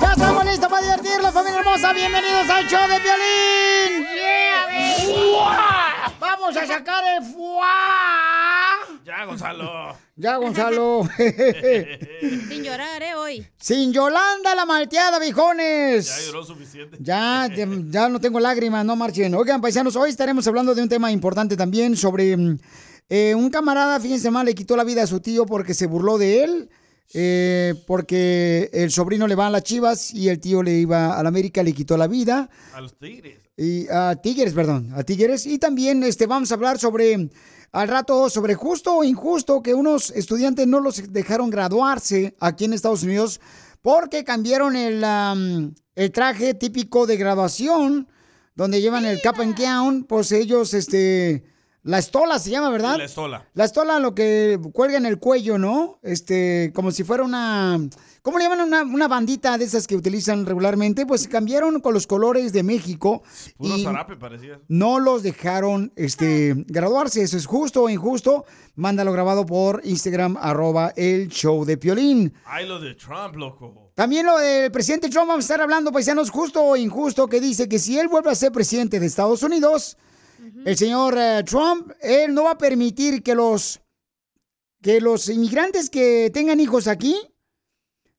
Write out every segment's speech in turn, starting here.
¡Ya estamos listos para divertirnos, familia hermosa! ¡Bienvenidos al show de violín! ¡Vamos a sacar el fuá! Ya, Gonzalo. Ya, Gonzalo. Sin llorar, ¿eh? Hoy. Sin Yolanda la malteada, viejones. Ya lloró suficiente. Ya, ya, ya no tengo lágrimas, no marchen. Oigan, paisanos, hoy estaremos hablando de un tema importante también sobre mm, eh, un camarada, fíjense mal, le quitó la vida a su tío porque se burló de él. eh, porque el sobrino le va a las chivas y el tío le iba a la América, le quitó la vida. A los tigres. Y a Tigres, perdón, a Tigres. Y también este, vamos a hablar sobre, al rato, sobre justo o injusto que unos estudiantes no los dejaron graduarse aquí en Estados Unidos porque cambiaron el, el traje típico de graduación, donde llevan el cap and gown, pues ellos, este, la estola se llama, ¿verdad? La estola. La estola, lo que cuelga en el cuello, ¿no? Este, como si fuera una. ¿Cómo le llaman? Una, una bandita de esas que utilizan regularmente. Pues cambiaron con los colores de México. Puro y zarape parecía. no los dejaron este, graduarse. Eso es justo o injusto. Mándalo grabado por Instagram, arroba el show de Piolín. Ay, lo de Trump, loco. También lo del presidente Trump, vamos a estar hablando, paisanos, justo o injusto, que dice que si él vuelve a ser presidente de Estados Unidos, el señor eh, Trump, él no va a permitir que los, que los inmigrantes que tengan hijos aquí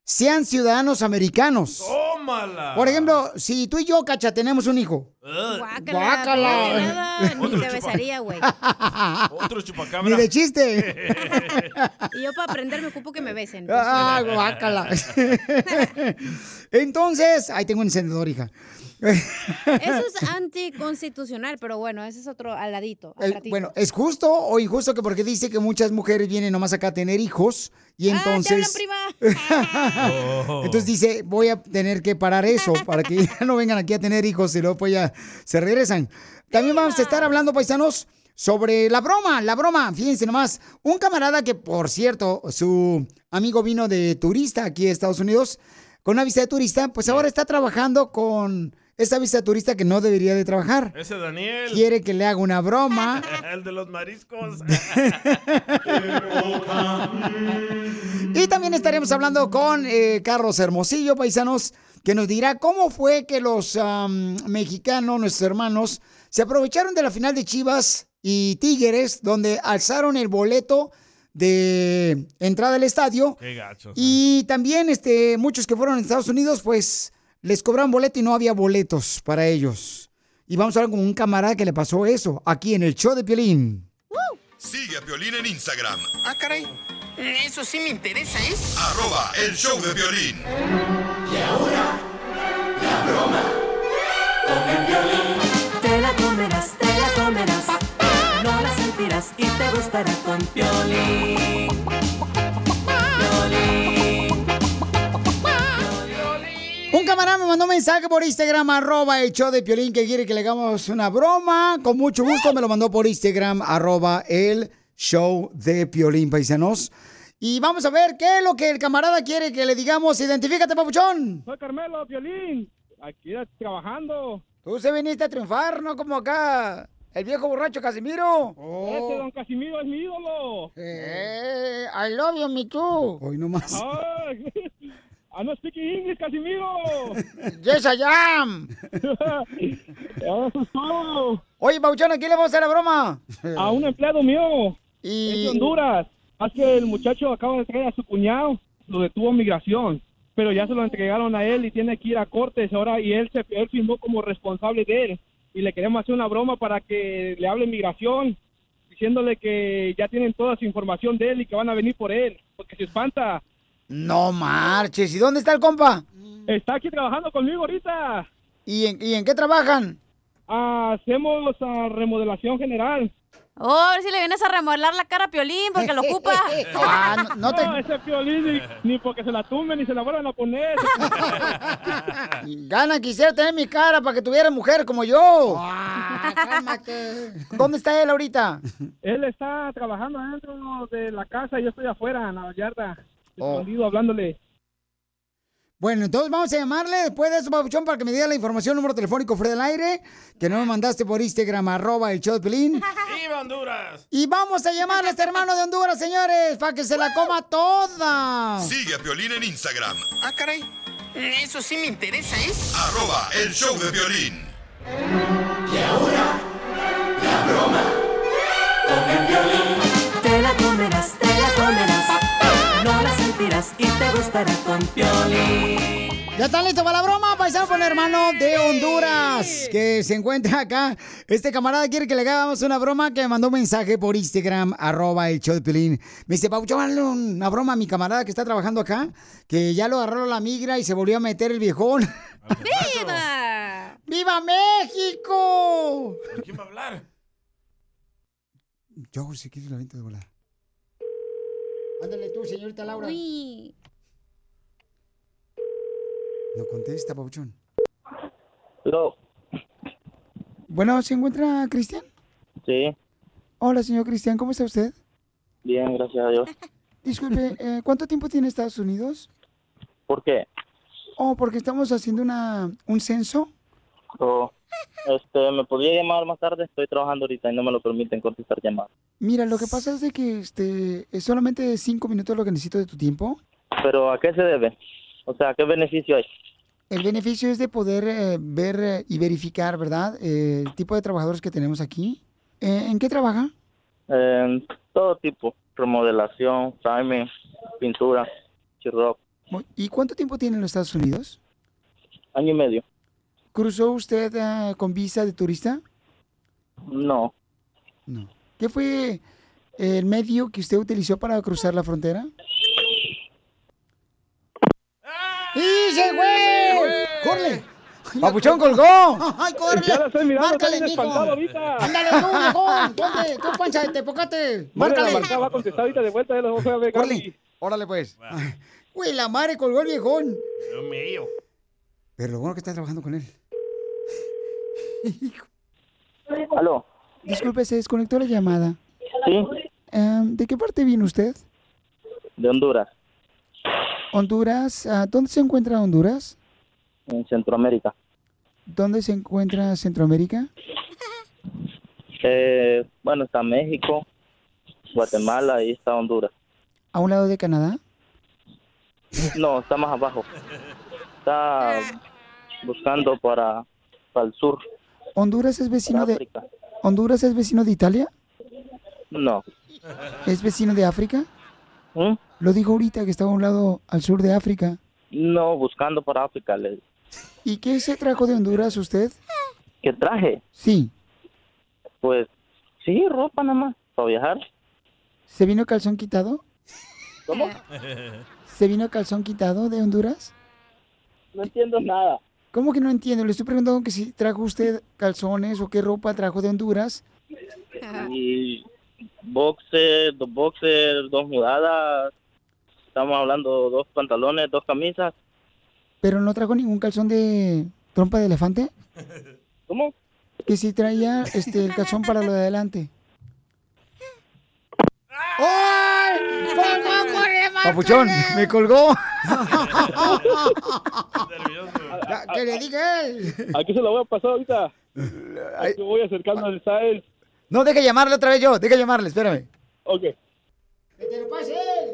sean ciudadanos americanos. ¡Tómala! Por ejemplo, si tú y yo, Cacha, tenemos un hijo. Guácala. Guácala. no, nada, Ni Otro te chupa- besaría, güey. Otro chupacabra. Ni de chiste. Y yo para aprender me ocupo que me besen. Ah, guácala. Entonces, ahí tengo un encendedor, hija. Eso es anticonstitucional, pero bueno, ese es otro al ladito. al Eh, bueno, ¿es justo o injusto que porque dice que muchas mujeres vienen nomás acá a tener hijos y Ah, te entonces... prima. Oh. Entonces dice, voy a tener que parar eso para que ya no vengan aquí a tener hijos y luego pues ya se regresan. También vamos a estar hablando, paisanos, sobre la broma, la broma. Fíjense nomás, un camarada que, por cierto, su amigo vino de turista aquí a Estados Unidos con una visa de turista, pues ahora está trabajando con esa visa de turista que no debería de trabajar. Ese Daniel. Quiere que le haga una broma. El de los mariscos. Y también estaremos hablando con eh, Carlos Hermosillo, paisanos, que nos dirá cómo fue que los mexicanos, nuestros hermanos, se aprovecharon de la final de Chivas y Tigres, donde alzaron el boleto de entrada al estadio. Qué gacho. Y también este, muchos que fueron a Estados Unidos, pues les cobraron boleto y no había boletos para ellos. Y vamos a hablar con un camarada que le pasó eso aquí en el show de Piolín. Sigue a Piolín en Instagram, Ah, caray. Eso sí me interesa, ¿eh? arroba el show de violín. Te la y te gustará con Piolín. Piolín. Un camarada me mandó un mensaje por Instagram, arroba el show de Piolín, que quiere que le hagamos una broma. Con mucho gusto me lo mandó por Instagram, arroba el show de Piolín, paisanos. Y vamos a ver qué es lo que el camarada quiere que le digamos. Identifícate, papuchón. Soy Carmelo Piolín, aquí trabajando. Tú se viniste a triunfar, no como acá el viejo borracho Casimiro. Este don Casimiro es mi ídolo. Eh, I love you, me too. Hoy nomás. Ay, I no speak English, Casimiro. Yes, I am. Eso es todo. Oye, Papuchón, ¿a quién le vamos a hacer la broma? A un empleado mío. Y... Es de Honduras. Que el muchacho acaba de traer a su cuñado. lo detuvo migración, pero ya se lo entregaron a él y tiene que ir a cortes ahora y él se él firmó como responsable de él y le queremos hacer una broma para que le hable migración diciéndole que ya tienen toda su información de él y que van a venir por él, porque se espanta. No marches. ¿Y dónde está el compa? Está aquí trabajando conmigo ahorita. ¿Y en, y en qué trabajan? hacemos ah, remodelación general. Oh, a ver si le vienes a remodelar la cara a Piolín porque lo ocupa. Ah, no, no te... ese Piolín ni, ni porque se la tumben ni se la vuelvan a poner. Gana, quisiera tener mi cara para que tuviera mujer como yo. Ah, cálmate. ¿Dónde está él ahorita? Él está trabajando dentro de la casa y yo estoy afuera, en la yarda, Oh. escondido, hablándole. Bueno, entonces vamos a llamarle después de eso, Papuchón, para que me diga la información, número telefónico fuera del aire, que no me mandaste por Instagram, arroba el show de Pelín. ¡Viva Honduras! Y vamos a llamarle a este hermano de Honduras, señores, para que se la coma toda. Sigue a Piolín en Instagram, Ah, caray. Eso sí me interesa, ¿eh? arroba el show de violín. Te la comerás, te la comerás. Y te gustará con Piolín. ¿Ya están listos para la broma? Paisano con hermano de Honduras, que se encuentra acá. Este camarada quiere que le hagamos una broma que me mandó un mensaje por Instagram, arroba el show de Pelín. Me dice, Paucho, hazle una broma a mi camarada que está trabajando acá, que ya lo agarró la migra y se volvió a meter el viejón. ¡Viva! ¡Viva México! ¿Con quién va a hablar? Yo, si quieres la venta de volar. Ándale tú, señorita Laura. Uy. No contesta, Pauchón. No, Bueno, ¿se encuentra Cristian? sí, Hola, señor Cristian, ¿cómo está usted? bien, gracias a Dios. Disculpe, eh, ¿cuánto tiempo tiene Estados Unidos? ¿Por qué? Oh, porque estamos haciendo una, un censo. Oh, este, ¿me podría llamar más tarde? Estoy trabajando ahorita y no me lo permiten contestar llamadas. Mira, lo que pasa es de que este, es solamente cinco minutos lo que necesito de tu tiempo. ¿Pero a qué se debe? O sea, ¿qué beneficio hay? El beneficio es de poder eh, ver eh, y verificar, ¿verdad? Eh, el tipo de trabajadores que tenemos aquí. Eh, ¿En qué trabaja? Todo tipo, remodelación, timing, pintura, chirroc, Mu- ¿Y cuánto tiempo tiene en los Estados Unidos? año y medio. ¿Cruzó usted eh, con visa de turista? No, ¿Qué fue el medio que usted utilizó para cruzar la frontera? ¡Y se fue! ¡Corre! ¡Papuchón colgó! ¡Ay, corre! Ya lo estoy mirando, ¡Márcale, mijo! ¡Ándale tú, viejón! ¿Dónde? ¡Tú, pancha de tepocate! Vale, la ¡Márcale! marca va a contestar ahorita de vuelta, ya lo voy a ver. ¡Órale! ¡Órale, pues! Güey, la madre colgó el viejón. Dios mío. Pero lo bueno que está trabajando con él. ¿Aló? Disculpe, se desconectó la llamada. ¿Sí? Em, ¿De qué parte viene usted? De Honduras, Honduras. ah, ¿Dónde se encuentra Honduras? en Centroamérica. ¿Dónde se encuentra Centroamérica? Eh, bueno, está México, Guatemala y está Honduras. ¿A un lado de Canadá? No, está más abajo. Está buscando para, para el sur, ¿Honduras es vecino de. Honduras es vecino de Italia? No. ¿Es vecino de África? ¿Mm? Lo dijo ahorita que estaba a un lado al sur de África. No, buscando para África. Le... ¿Y qué se trajo de Honduras usted? ¿Qué traje? Sí. Pues sí, ropa nada más, para viajar. ¿Se vino calzón quitado? ¿Cómo? ¿Se vino calzón quitado de Honduras? No entiendo nada. ¿Cómo que no entiendo? Le estoy preguntando que si trajo usted calzones o qué ropa trajo de Honduras. Y boxer, dos boxers, dos mudadas. Estamos hablando dos pantalones, dos camisas. ¿Pero no trajo ningún calzón de trompa de elefante? ¿Cómo? Que si traía este, el calzón para lo de adelante. ¡Ay! ¡Colgó, corre, más, Papuchón, me colgó. Ya, que le diga él. Aquí se lo voy a pasar ahorita. Aquí voy acercando al él. No, deja llamarle otra vez yo. Deja llamarle, espérame. Ok. ¡Que te lo pase él!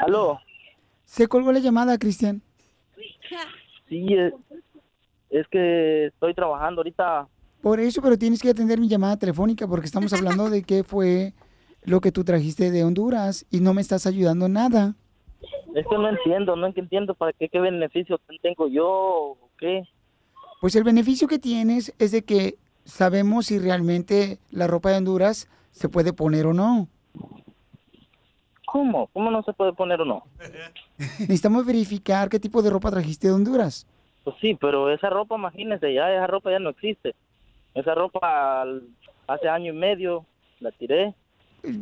¿Aló? Se colgó la llamada, Cristian. Sí, es, es que estoy trabajando ahorita. Por eso, pero tienes que atender mi llamada telefónica porque estamos hablando de qué fue lo que tú trajiste de Honduras y no me estás ayudando en nada. Es que no entiendo, no entiendo para qué, qué beneficio tengo yo o qué. Pues el beneficio que tienes es de que sabemos si realmente la ropa de Honduras se puede poner o no. ¿Cómo? ¿Cómo no se puede poner o no? Necesitamos verificar qué tipo de ropa trajiste de Honduras. Pues sí, pero esa ropa, imagínese, ya esa ropa ya no existe. Esa ropa al- hace año y medio la tiré.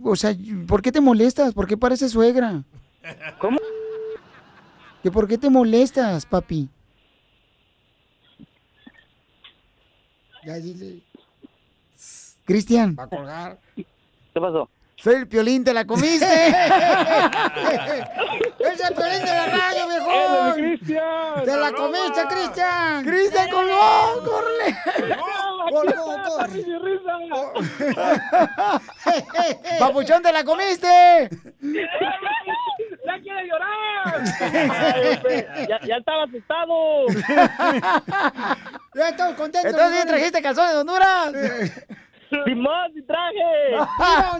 O sea, ¿por qué te molestas? ¿Por qué parece suegra? ¿Cómo? ¿Que por qué te molestas, papi? Ya dile. Cristian. Va a colgar. ¿Qué pasó? Soy el piolín, te la comiste. ¡Es el piolín de la radio, Cristian! ¡Te la comiste, Cristian! ¡Cristian colgó! ¡Córrele! ¡Colgó, corre! ¡Papuchón, te la comiste! ¡Ya quiere llorar! ya, ya estaba asustado. ¡Ya estamos contentos! Entonces, ¿sí trajiste calzones de Honduras? ¡Simón, sí traje!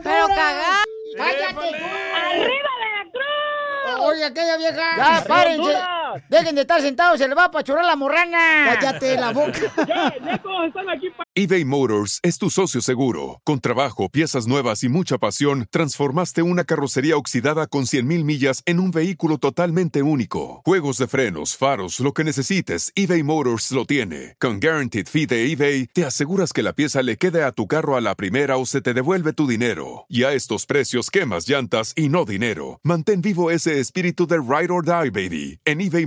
Pero cagá. ¡Cállate! ¡Arriba Veracruz! Oye, aquella vieja. Ya, párense. Dejen de estar sentados, se le va a pachurar la morrana. Cállate la boca. ya, ya todos están aquí para... eBay Motors es tu socio seguro. Con trabajo, piezas nuevas y mucha pasión, transformaste una carrocería oxidada con 100.000 millas en un vehículo totalmente único. Juegos de frenos, faros, lo que necesites, eBay Motors lo tiene. Con Guaranteed Fee de eBay, te aseguras que la pieza le quede a tu carro a la primera o se te devuelve tu dinero. Y a estos precios, quemas llantas y no dinero. Mantén vivo ese espíritu de Ride or Die, baby, en eBay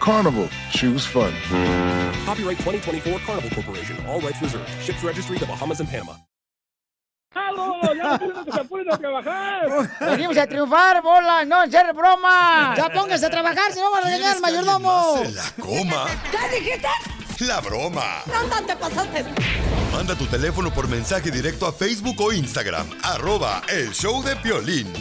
Carnival, choose fun. Copyright 2024 Carnival Corporation. All rights reserved. Ships registry the Bahamas and Panama. ¡Ya a trabajar! Venimos a triunfar, bola, no en ser broma. Ya póngase a trabajar, si no van a regañar al ¿Quieres que alguien mayordomo. se la coma? ¿Qué dijiste? La broma. No, no te pasaste. Manda tu teléfono por mensaje directo a Facebook o Instagram. Arroba El Show de Piolín.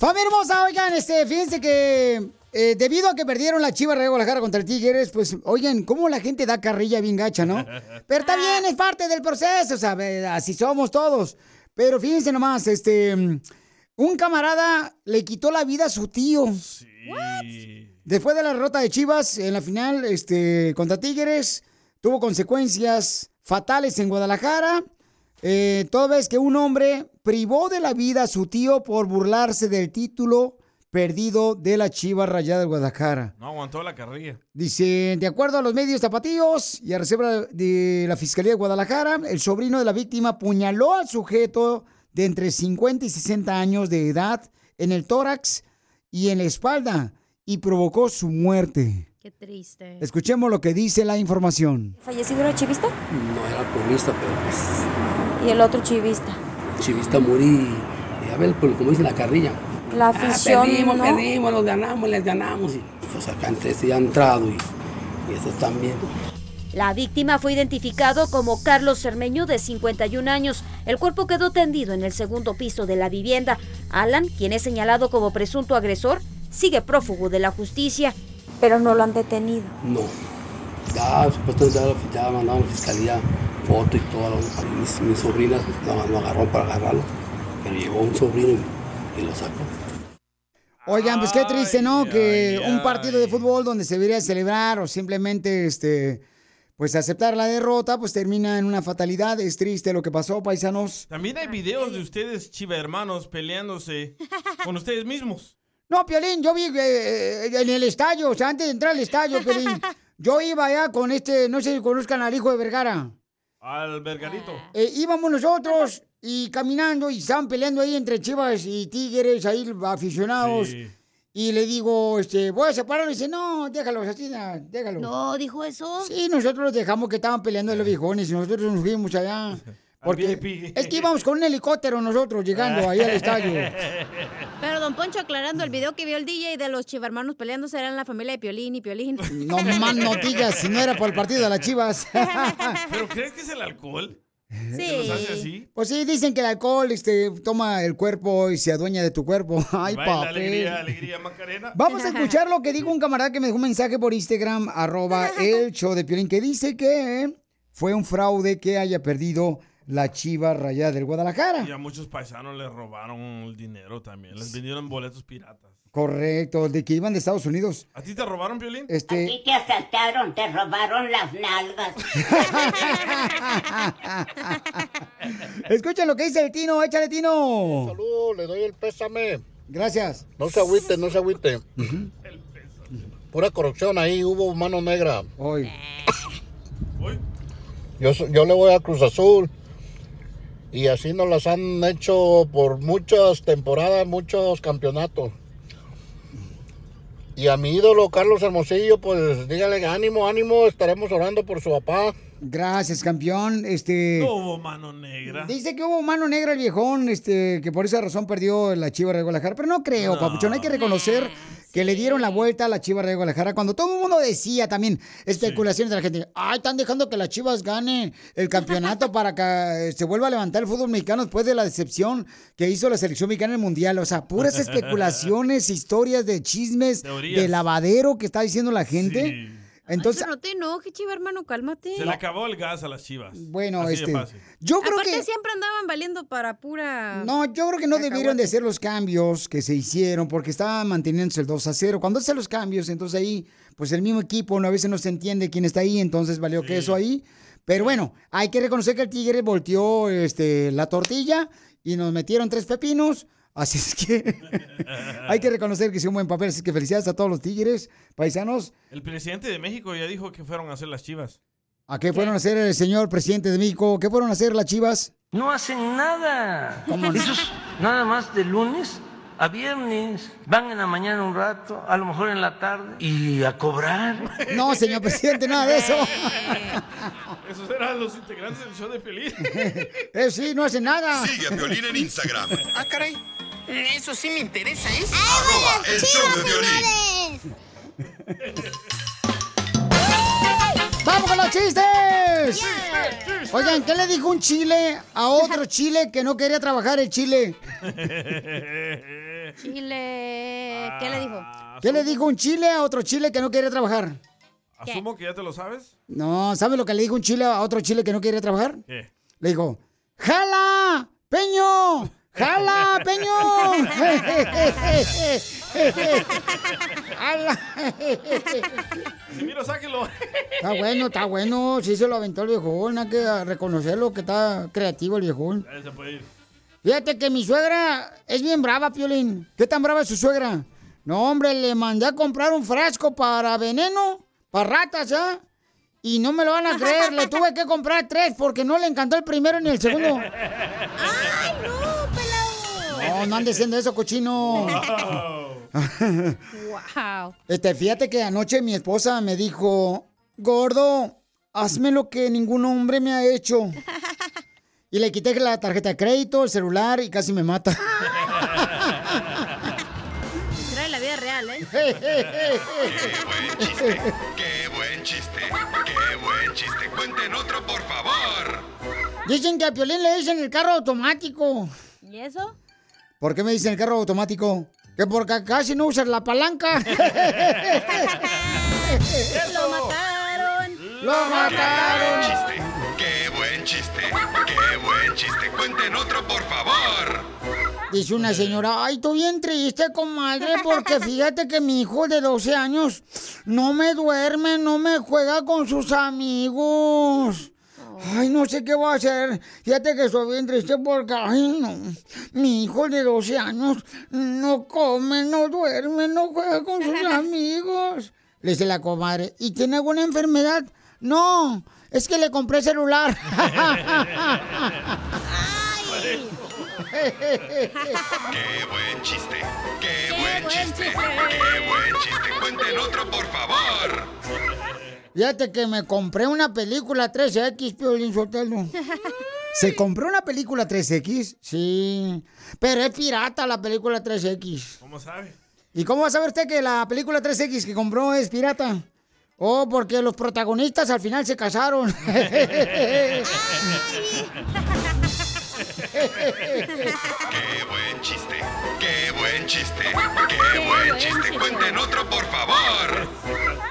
Familia hermosa, oigan, este, fíjense que eh, debido a que perdieron la Chivas de Guadalajara contra el Tigres, pues, oigan, cómo la gente da carrilla bien gacha, ¿no? Pero está bien, es parte del proceso, o sea, así somos todos. Pero fíjense nomás, este, un camarada le quitó la vida a su tío. Después de la derrota de Chivas en la final este, contra Tigres, tuvo consecuencias fatales en Guadalajara. Eh, toda vez que un hombre privó de la vida a su tío por burlarse del título perdido de la Chivas Rayada de Guadalajara. No aguantó la carrilla. Dice, de acuerdo a los medios tapatíos y a reserva de la Fiscalía de Guadalajara, el sobrino de la víctima apuñaló al sujeto de entre 50 y 60 años de edad en el tórax y en la espalda y provocó su muerte. Qué triste. Escuchemos lo que dice la información. ¿Fallecido era chivista? No era porrista, pero pues Y el otro chivista. chivista morí. Y a ver, pues, como dice la carrilla. La Ah, afición, perdimos, ¿no? perdimos, los ganamos, les ganamos. Y pues acá entre este ya ha entrado y, y estos también. La víctima fue identificado como Carlos Cermeño, de 51 años. El cuerpo quedó tendido en el segundo piso de la vivienda. Alan, quien es señalado como presunto agresor, sigue prófugo de la justicia. Pero no lo han detenido. No. Ya supuestamente ya, ya mandaron a la fiscalía foto y todo. mis, mis sobrinas lo, lo agarró para agarrarlo. Pero llegó un sobrino y, y lo sacó. Oigan, pues qué triste, ¿no? que un partido de fútbol donde se debería celebrar o simplemente, este, pues aceptar la derrota, pues termina en una fatalidad. Es triste lo que pasó, paisanos. También hay videos de ustedes, chiva hermanos, peleándose con ustedes mismos. No, Piolín, yo vi eh, eh, en el estadio, o sea, antes de entrar al estadio, Piolín, yo iba allá con este, no sé si conozcan al hijo de Vergara. Al vergarito. Eh, íbamos nosotros y caminando y estaban peleando ahí entre Chivas y Tigres, ahí aficionados. Sí. Y le digo, este, voy a separarlo. Y dice, no, déjalos así, déjalos. No, dijo eso. Sí, nosotros los dejamos que estaban peleando los viejones y nosotros nos fuimos allá. Porque es que íbamos con un helicóptero nosotros llegando ahí al estadio. Pero don Poncho aclarando, el video que vio el DJ de los chivarmanos peleándose era en la familia de Piolín y Piolín. No más notillas, si no era por el partido de las chivas. ¿Pero crees que es el alcohol? Sí. ¿Que los hace así? Pues sí, dicen que el alcohol este, toma el cuerpo y se adueña de tu cuerpo. Ay, papel. alegría, alegría, Macarena. Vamos a escuchar lo que dijo un camarada que me dejó un mensaje por Instagram, arroba el show de Piolín, que dice que fue un fraude que haya perdido la chiva rayada del Guadalajara. Y a muchos paisanos les robaron el dinero también. Les vendieron boletos piratas. Correcto, de que iban de Estados Unidos. ¿A ti te robaron, Piolín? Este, Y te asaltaron, te robaron las nalgas. Escucha lo que dice el Tino, échale Tino. Salud, le doy el pésame. Gracias. No se agüite, no se agüite. Pura corrupción ahí, hubo mano negra. Hoy. Yo, yo le voy a Cruz Azul. Y así nos las han hecho por muchas temporadas, muchos campeonatos. Y a mi ídolo Carlos Hermosillo, pues dígale ánimo, ánimo, estaremos orando por su papá. Gracias, campeón. Este. No hubo mano negra. Dice que hubo mano negra el viejón, este, que por esa razón perdió la Chiva de Guadalajara, pero no creo, papuchón, hay que reconocer que le dieron la vuelta a la Chiva de Guadalajara cuando todo el mundo decía también especulaciones de la gente, ay, están dejando que las Chivas gane el campeonato para que eh, se vuelva a levantar el fútbol mexicano después de la decepción que hizo la selección mexicana en el Mundial, o sea, puras especulaciones, historias de chismes, Teorías. de lavadero que está diciendo la gente. Entonces, Ay, no te enojes, chiva hermano, cálmate. Se le acabó el gas a las chivas. Bueno, Así de este, fácil. yo creo Aparte que- siempre andaban valiendo para pura... No, yo creo que no debieron de hacer los cambios que se hicieron porque estaban manteniéndose el 2 a 0. Cuando hacen los cambios, entonces ahí, pues el mismo equipo, ¿no? a veces no se entiende quién está ahí, entonces valió que eso ahí. Pero bueno, hay que reconocer que el Tigre volteó este, la tortilla y nos metieron tres pepinos. Así es que hay que reconocer que hizo un buen papel. Así que felicidades a todos los Tigres, paisanos. El presidente de México ya dijo que fueron a hacer las chivas. ¿A qué fueron a hacer el señor presidente de México? ¿Qué fueron a hacer las chivas? No hacen nada. ¿Cómo no? Esos nada más de lunes a viernes. Van en la mañana un rato, a lo mejor en la tarde, y a cobrar. No, señor presidente, nada de eso. Esos eran los integrantes del show de Pelín. Eh, sí, no hace nada. Sigue a Piolín en Instagram. Ah, caray. Eso sí me interesa, ¿eh? Arroba el show de Piolín. ¡Vamos con los chistes! Oigan, ¿qué le dijo un chile a otro chile que no quería trabajar el chile? Chile... ¿Qué le dijo? ¿Qué le dijo un chile a otro chile que no quería trabajar? Asumo que ya te lo sabes. No, ¿sabe lo que le dijo un chile a otro chile que no quería trabajar? ¿Qué? Le dijo, ¡jala, peño! ¡Jala, peño! ¡Jala! Casimiro, sáquelo. Está bueno, está bueno. Sí se lo aventó el viejón. Hay que reconocerlo que está creativo el viejón. Ya se puede ir. Fíjate que mi suegra es bien brava, Piolín. ¿Qué tan brava es su suegra? No, hombre, le mandé a comprar un frasco para veneno, para ratas, ¿ah? Y no me lo van a creer, le tuve que comprar tres porque no le encantó el primero ni el segundo. ¡Ay, no, pelado! No, no andes diciendo eso, cochino. Wow. Este, fíjate que anoche mi esposa me dijo, gordo, hazme lo que ningún hombre me ha hecho. Y le quité la tarjeta de crédito, el celular y casi me mata. Trae la vida real, ¿eh? Qué buen chiste, qué buen chiste. Cuenten otro, por favor. Dicen que a Piolín le dicen el carro automático. ¿Y eso? ¿Por qué me dicen el carro automático? Que porque casi no usas la palanca. ¡Lo mataron! ¡Lo mataron! Chiste. Cuenten otro, por favor. Dice una señora, ay, estoy bien triste, comadre, porque fíjate que mi hijo de 12 años no me duerme, no me juega con sus amigos. Ay, no sé qué voy a hacer. Fíjate que estoy bien triste porque, ay, no. Mi hijo de 12 años no come, no duerme, no juega con sus amigos. Le dice la comadre, ¿y tiene alguna enfermedad? No, es que le compré celular. ¡Qué buen chiste! ¡Qué buen chiste! ¡Qué buen chiste! ¡Cuenten otro, por favor! Fíjate que me compré una película 3X, Piolín Sotelo. ¿Se compró una película 3X? Sí. Pero es pirata la película 3X. ¿Cómo sabe? ¿Y cómo va a saber usted que la película 3X que compró es pirata? Oh, porque los protagonistas al final se casaron. ¡Qué buen chiste! ¡Qué buen chiste! ¡Qué buen chiste! ¡Cuenten otro, por favor!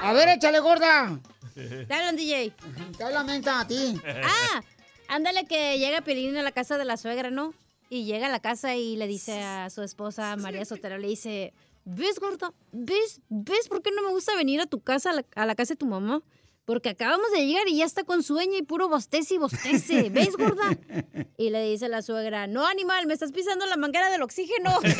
A ver, échale, gorda. Te hablan, DJ. Te habla mensa a ti. Ah, ándale que llega Pelín a la casa de la suegra, ¿no? Y llega a la casa y le dice a su esposa, María Sotero, le dice, ¿ves, gorda? ¿Ves? ¿Ves por qué no me gusta venir a tu casa, a la, a la casa de tu mamá? Porque acabamos de llegar y ya está con sueño y puro bostece y bostece. ¿Ves, gorda? Y le dice la suegra, no, animal, me estás pisando la manguera del oxígeno. ¡Qué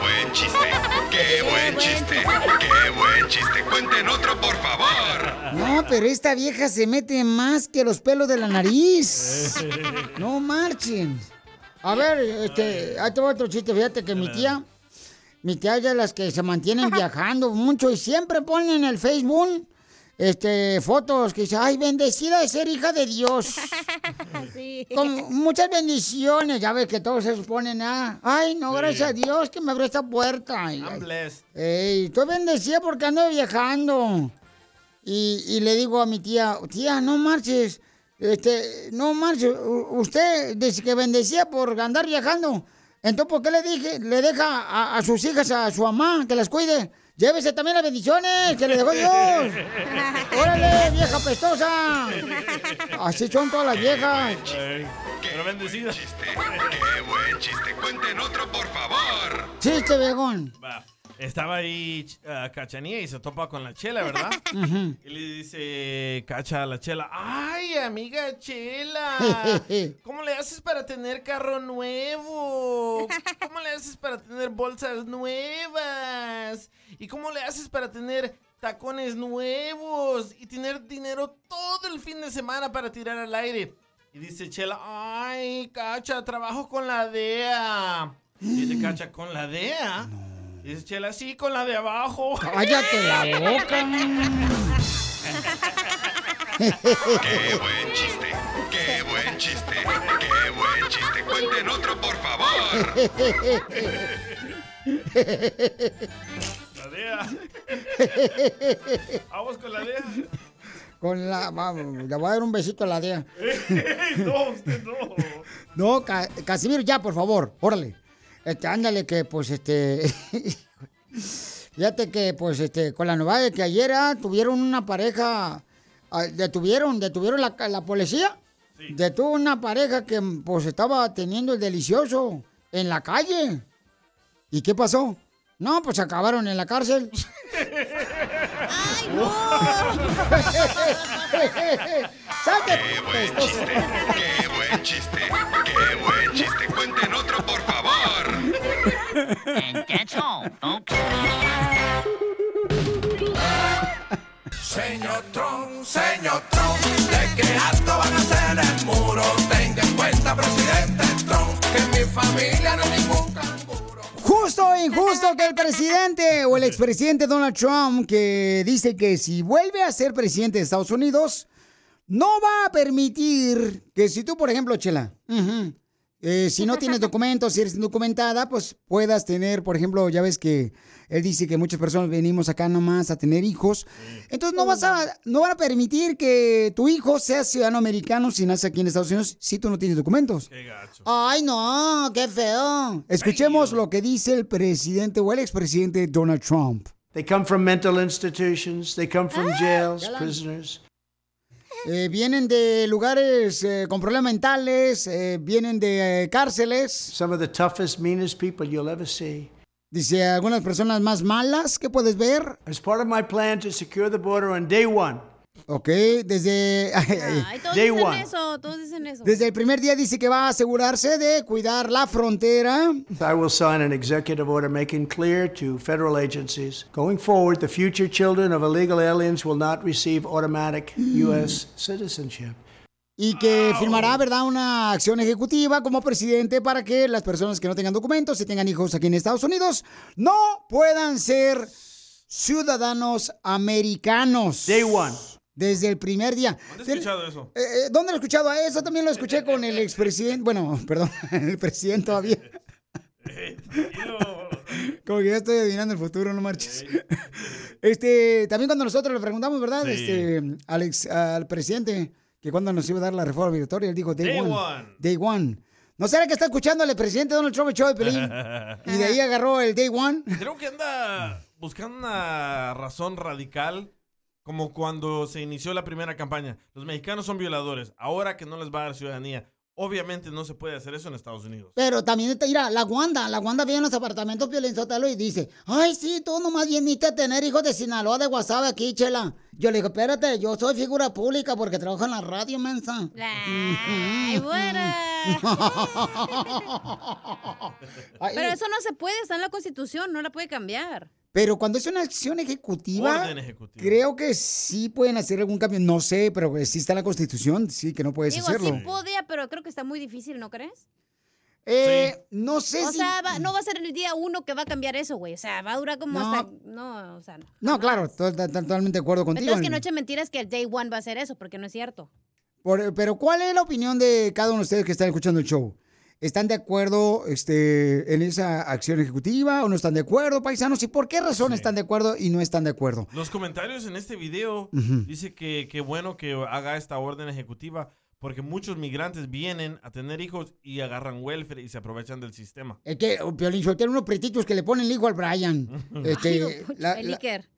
buen chiste! ¡Qué buen chiste! ¡Qué buen chiste! ¡Cuenten otro, por favor! No, pero esta vieja se mete más que los pelos de la nariz. No marchen. A ver, este, ahí te va otro chiste. Fíjate que mi tía, mi tía es de las que se mantienen viajando mucho y siempre ponen en el Facebook este, fotos que dice, ay, bendecida de ser hija de Dios. Con muchas bendiciones. Ya ves que todos se ponen, ah, ay, no, gracias a Dios que me abrió esta puerta. Ay, ay. I'm blessed. Ey, estoy bendecida porque ando viajando. Y, y le digo a mi tía, tía, no marches. Este, no marches. U- Usted dice que bendecía por andar viajando. Entonces, ¿por qué le dije, le deja a, a sus hijas, a su mamá, que las cuide? Llévese también las bendiciones que le dejó Dios. ¡Órale, vieja pestosa! Así son todas las viejas. Pero bendecida. ¡Qué buen chiste! ¡Cuenten otro, por favor! Chiste, vegón. Va. Estaba ahí ah, Cachanía y se topa con la chela, ¿verdad? Y le dice Cacha a la chela, ¡ay, amiga chela! ¿Cómo le haces para tener carro nuevo? ¿Cómo le haces para tener bolsas nuevas? ¿Y cómo le haces para tener tacones nuevos? Y tener dinero todo el fin de semana para tirar al aire. Y dice Chela, ¡ay, Cacha, trabajo con la DEA! Y dice Cacha, ¿con la DEA? Y dice Chela, sí, con la de abajo. Cállate la boca. ¡Qué buen chiste! ¡Qué buen chiste! ¡Qué buen chiste! ¡Cuenten otro, por favor! La DEA. Vamos con la DEA. Con la, vamos, le voy a dar un besito a la DEA. no, usted no. No, Ca- Casimiro, ya, por favor, órale. Este, ándale, que pues este. Fíjate que, pues, este, con la novedad de que ayer ah, tuvieron una pareja. ah, detuvieron, detuvieron la, la policía. Detuvo una pareja que, pues, estaba teniendo el delicioso en la calle. ¿Y qué pasó? No, pues acabaron en la cárcel. ¡Ay, no! ¡Qué buen chiste! ¡Qué buen chiste! ¡Qué buen chiste! And that's all, folks. Señor Trump, señor Trump, de que alto van a ser el muro. Tenga en cuenta, presidente Trump, que mi familia no es ningún Justo o injusto que el presidente o el expresidente Donald Trump que dice que si vuelve a ser presidente de Estados Unidos, no va a permitir que si tú, por ejemplo, Chela, ujú, eh, si no tienes documentos, si eres indocumentada, pues puedas tener, por ejemplo, ya ves que él dice que muchas personas venimos acá nomás a tener hijos. Entonces no vas a, no van a permitir que tu hijo sea ciudadano americano si nace aquí en Estados Unidos si tú no tienes documentos. Ay, no, qué feo. Escuchemos lo que dice el presidente o el expresidente Donald Trump. They come from mental institutions, they come from jails, ya la- prisoners. Eh, vienen de lugares eh, con problemas mentales, eh, vienen de eh, cárceles. Some of the toughest, meanest people you'll ever see. Dice algunas personas más malas que puedes ver. As part of my plan to secure the border on day one, Ok, desde, Ay, todos Day dicen one. eso, todos dicen eso. desde el primer día dice que va a asegurarse de cuidar la frontera. I will sign an executive order making clear to federal agencies going forward, the future children of illegal aliens will not receive automatic U.S. citizenship. y que firmará, ¿verdad?, una acción ejecutiva como presidente para que las personas que no tengan documentos y tengan hijos aquí en Estados Unidos no puedan ser ciudadanos americanos. Day one. Desde el primer día. ¿Dónde has escuchado eso? Eh, eh, ¿Dónde lo he escuchado a eso? También lo escuché con el expresidente. Bueno, perdón, el presidente todavía. Como que ya estoy adivinando el futuro, no marches. Este, también cuando nosotros le preguntamos, ¿verdad? Sí. Este, al, ex- al presidente, que cuando nos iba a dar la reforma migratoria, él dijo, Day, Day one. one. Day one. ¿No será que está escuchando al presidente Donald Trump el show de Pelín? y de ahí agarró el Day one. Creo que anda buscando una razón radical, como cuando se inició la primera campaña. Los mexicanos son violadores. Ahora que no les va a dar ciudadanía, obviamente no se puede hacer eso en Estados Unidos. Pero también mira, la Wanda, la Wanda vive en los apartamentos Piolín-Sotelo y dice, ay, sí, tú nomás viniste a tener hijos de Sinaloa de WhatsApp aquí, chela. Yo le digo, espérate, yo soy figura pública porque trabajo en la radio, mensa. Ay, buena. Ay, Pero eso no se puede, está en la Constitución, no la puede cambiar. Pero cuando es una acción ejecutiva, creo que sí pueden hacer algún cambio. No sé, pero sí está en la Constitución, sí, que no puedes Digo, hacerlo. sí podía, pero creo que está muy difícil, ¿no crees? Eh, No sé O si... sea, va- no va a ser el día uno que va a cambiar eso, güey. O sea, va a durar como No. hasta... No, o sea, no. No, claro, to- to- totalmente de acuerdo contigo. Entonces que no eche mentiras que el day one va a hacer eso, porque no es cierto. Por- pero ¿cuál es la opinión de cada uno de ustedes que están escuchando el show? ¿Están de acuerdo este, en esa acción ejecutiva o no están de acuerdo, paisanos? ¿Y por qué razón están de acuerdo y no están de acuerdo? Los comentarios en este video Ujú. dice que qué bueno que haga esta orden ejecutiva porque muchos migrantes vienen a tener hijos y agarran welfare y se aprovechan del sistema. Es que, oh, Piolín, tiene unos pretitos que le ponen el hijo al Brian. Este, el Iker.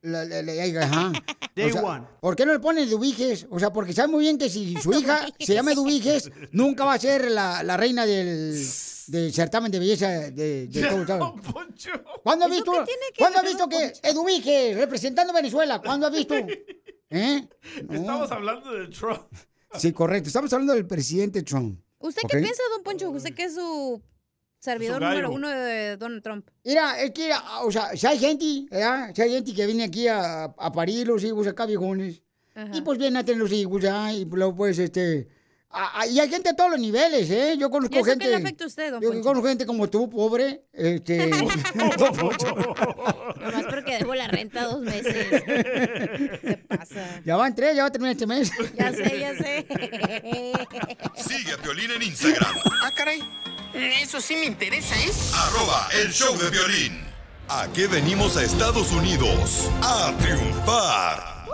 ajá. Day O sea, one. ¿Por qué no le ponen Dubiges? O sea, porque sabe muy bien que si su hija se llama Dubiges, nunca va a ser la, la reina del, del certamen de belleza de, de todo, ¿sabes? ¿Cuándo has visto, ¿cuándo has visto que Eduviges representando Venezuela? ¿Cuándo has visto? ¿Eh? No. Estamos hablando de Trump. Sí, correcto. Estamos hablando del presidente Trump. ¿Usted qué piensa, don Poncho? Usted que es su servidor número uno de Donald Trump. Mira, es que, ah, o sea, si hay gente, ¿verdad? Si hay gente que viene aquí a, a parir los hijos acá, viejones. Y pues vienen a tener los hijos, ¿ah? Y luego, pues, este... y hay gente a todos los niveles, ¿eh? Yo conozco ¿Y eso gente... qué le afecta a usted, don Yo Poncho? conozco gente como tú, pobre, este... Nomás porque debo la renta dos meses. ¿Qué pasa? ya van tres, ya va a terminar este mes. Ya sé, ya sé. Sigue a Piolín en Instagram, Ah, caray. Eso sí me interesa, ¿eh? arroba el show de violín. ¿A qué venimos a Estados Unidos? A triunfar.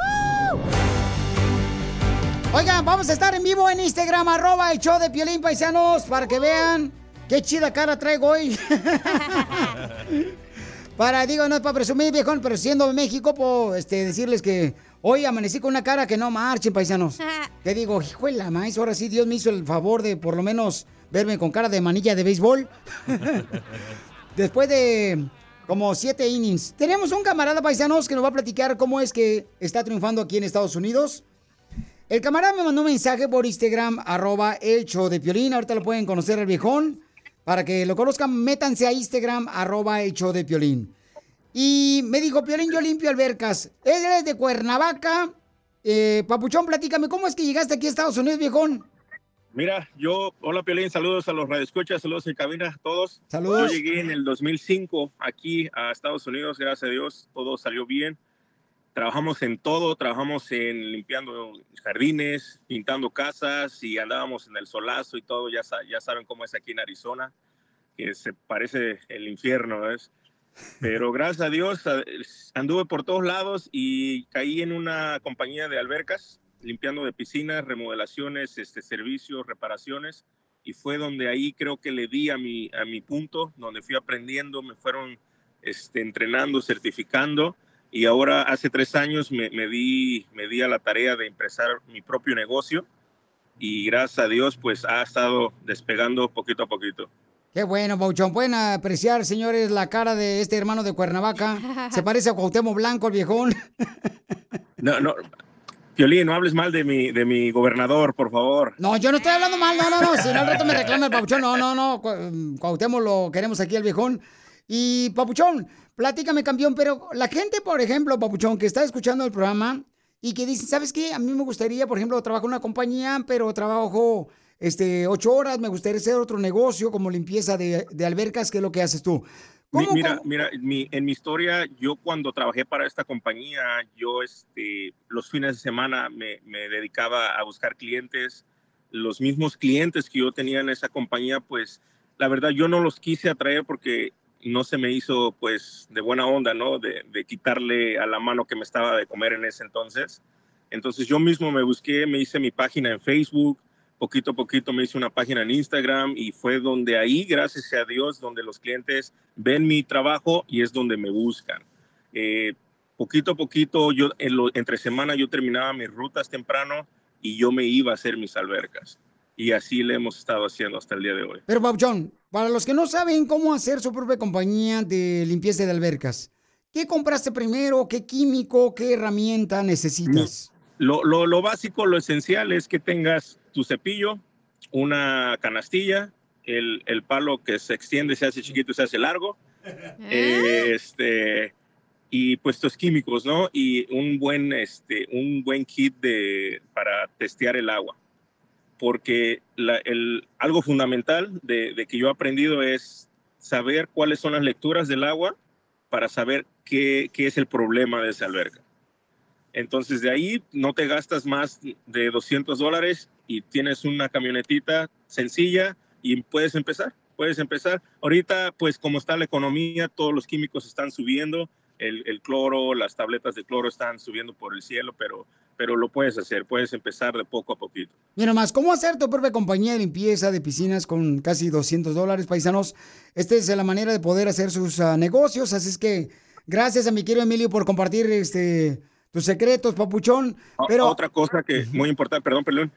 Oigan, vamos a estar en vivo en Instagram, arroba el show de Piolín Paisanos, para que vean qué chida cara traigo hoy. para, digo, no es para presumir, viejón, pero siendo México, pues, este, decirles que hoy amanecí con una cara que no marchen, paisanos. Te digo, hijo de la maíz, ahora sí Dios me hizo el favor de por lo menos verme con cara de manilla de béisbol. Después de como siete innings. Tenemos un camarada paisanos que nos va a platicar cómo es que está triunfando aquí en Estados Unidos. El camarada me mandó un mensaje por Instagram, arroba show de Piolín. Ahorita lo pueden conocer el viejón. Para que lo conozcan, métanse a Instagram, arroba show de Piolín. Y me dijo, Piolín, yo limpio albercas. Él es de Cuernavaca. Eh, Papuchón, platícame, ¿cómo es que llegaste aquí a Estados Unidos, viejón? Mira, yo, hola Piolín, saludos a los radioescuchas, saludos en cabina a todos. Saludos. Yo llegué en el 2005 aquí a Estados Unidos, gracias a Dios, todo salió bien. Trabajamos en todo, trabajamos en limpiando jardines, pintando casas y andábamos en el solazo y todo, ya, ya saben cómo es aquí en Arizona, que se parece el infierno, ¿ves? Pero gracias a Dios anduve por todos lados y caí en una compañía de albercas, limpiando de piscinas, remodelaciones, este, servicios, reparaciones. Y fue donde ahí creo que le di a mi, a mi punto, donde fui aprendiendo, me fueron este, entrenando, certificando. Y ahora hace tres años me, me di, me di a la tarea de empezar mi propio negocio. Y gracias a Dios, pues ha estado despegando poquito a poquito. Qué bueno, Papuchón. Pueden apreciar, señores, la cara de este hermano de Cuernavaca. Se parece a Cuauhtémoc Blanco, el viejón. No, no, Piolín, no hables mal de mi, de mi gobernador, por favor. No, yo no estoy hablando mal, no, no, no. Si no, al rato me reclama el papuchón. No, no, no. Cu- Cuauhtémoc lo queremos aquí, el viejón. Y, papuchón, platícame, campeón, pero la gente, por ejemplo, papuchón, que está escuchando el programa y que dicen, ¿sabes qué? A mí me gustaría, por ejemplo, trabajo en una compañía, pero trabajo este, ocho horas, me gustaría hacer otro negocio como limpieza de, de albercas, ¿qué es lo que haces tú? Mi- ¿Cómo, mira, cómo? mira, mi- en mi historia, yo cuando trabajé para esta compañía, yo este, los fines de semana me, me dedicaba a buscar clientes. Los mismos clientes que yo tenía en esa compañía, pues la verdad yo no los quise atraer porque no se me hizo pues de buena onda, ¿no? De, quitarle a la mano que me estaba de comer en ese entonces. Entonces yo mismo me busqué, me hice mi página en Facebook, poquito a poquito me hice una página en Instagram y fue donde ahí, gracias a Dios, donde los clientes ven mi trabajo y es donde me buscan. Eh, poquito a poquito, yo en lo- entre semana yo terminaba mis rutas temprano y yo me iba a hacer mis albercas. Y así le hemos estado haciendo hasta el día de hoy. Pero, Papuchón, para los que no saben cómo hacer su propia compañía de limpieza de albercas, ¿qué compraste primero? ¿Qué químico? ¿Qué herramienta necesitas? Lo, lo- lo básico, lo esencial es que tengas tu cepillo, una canastilla, el, el palo que se extiende, se hace chiquito, se hace largo, eh, este, y pues tus químicos, ¿no? Y un buen, este, un buen kit de, para testear el agua. Porque el, algo fundamental de, de que yo he aprendido es saber cuáles son las lecturas del agua para saber qué, qué es el problema de esa alberca. Entonces de ahí no te gastas más de 200 dólares y tienes una camionetita sencilla y puedes empezar, puedes empezar. Ahorita, pues como está la economía, todos los químicos están subiendo, el, el cloro, las tabletas de cloro están subiendo por el cielo, pero, pero lo puedes hacer, puedes empezar de poco a poquito. Mira más, ¿cómo hacer tu propia compañía de limpieza de piscinas con casi 200 dólares, paisanos? Esta es la manera de poder hacer sus ah, negocios, así es que gracias a mi querido Emilio por compartir este tus secretos, papuchón. Pero Otra cosa que es muy importante, perdón, perdón,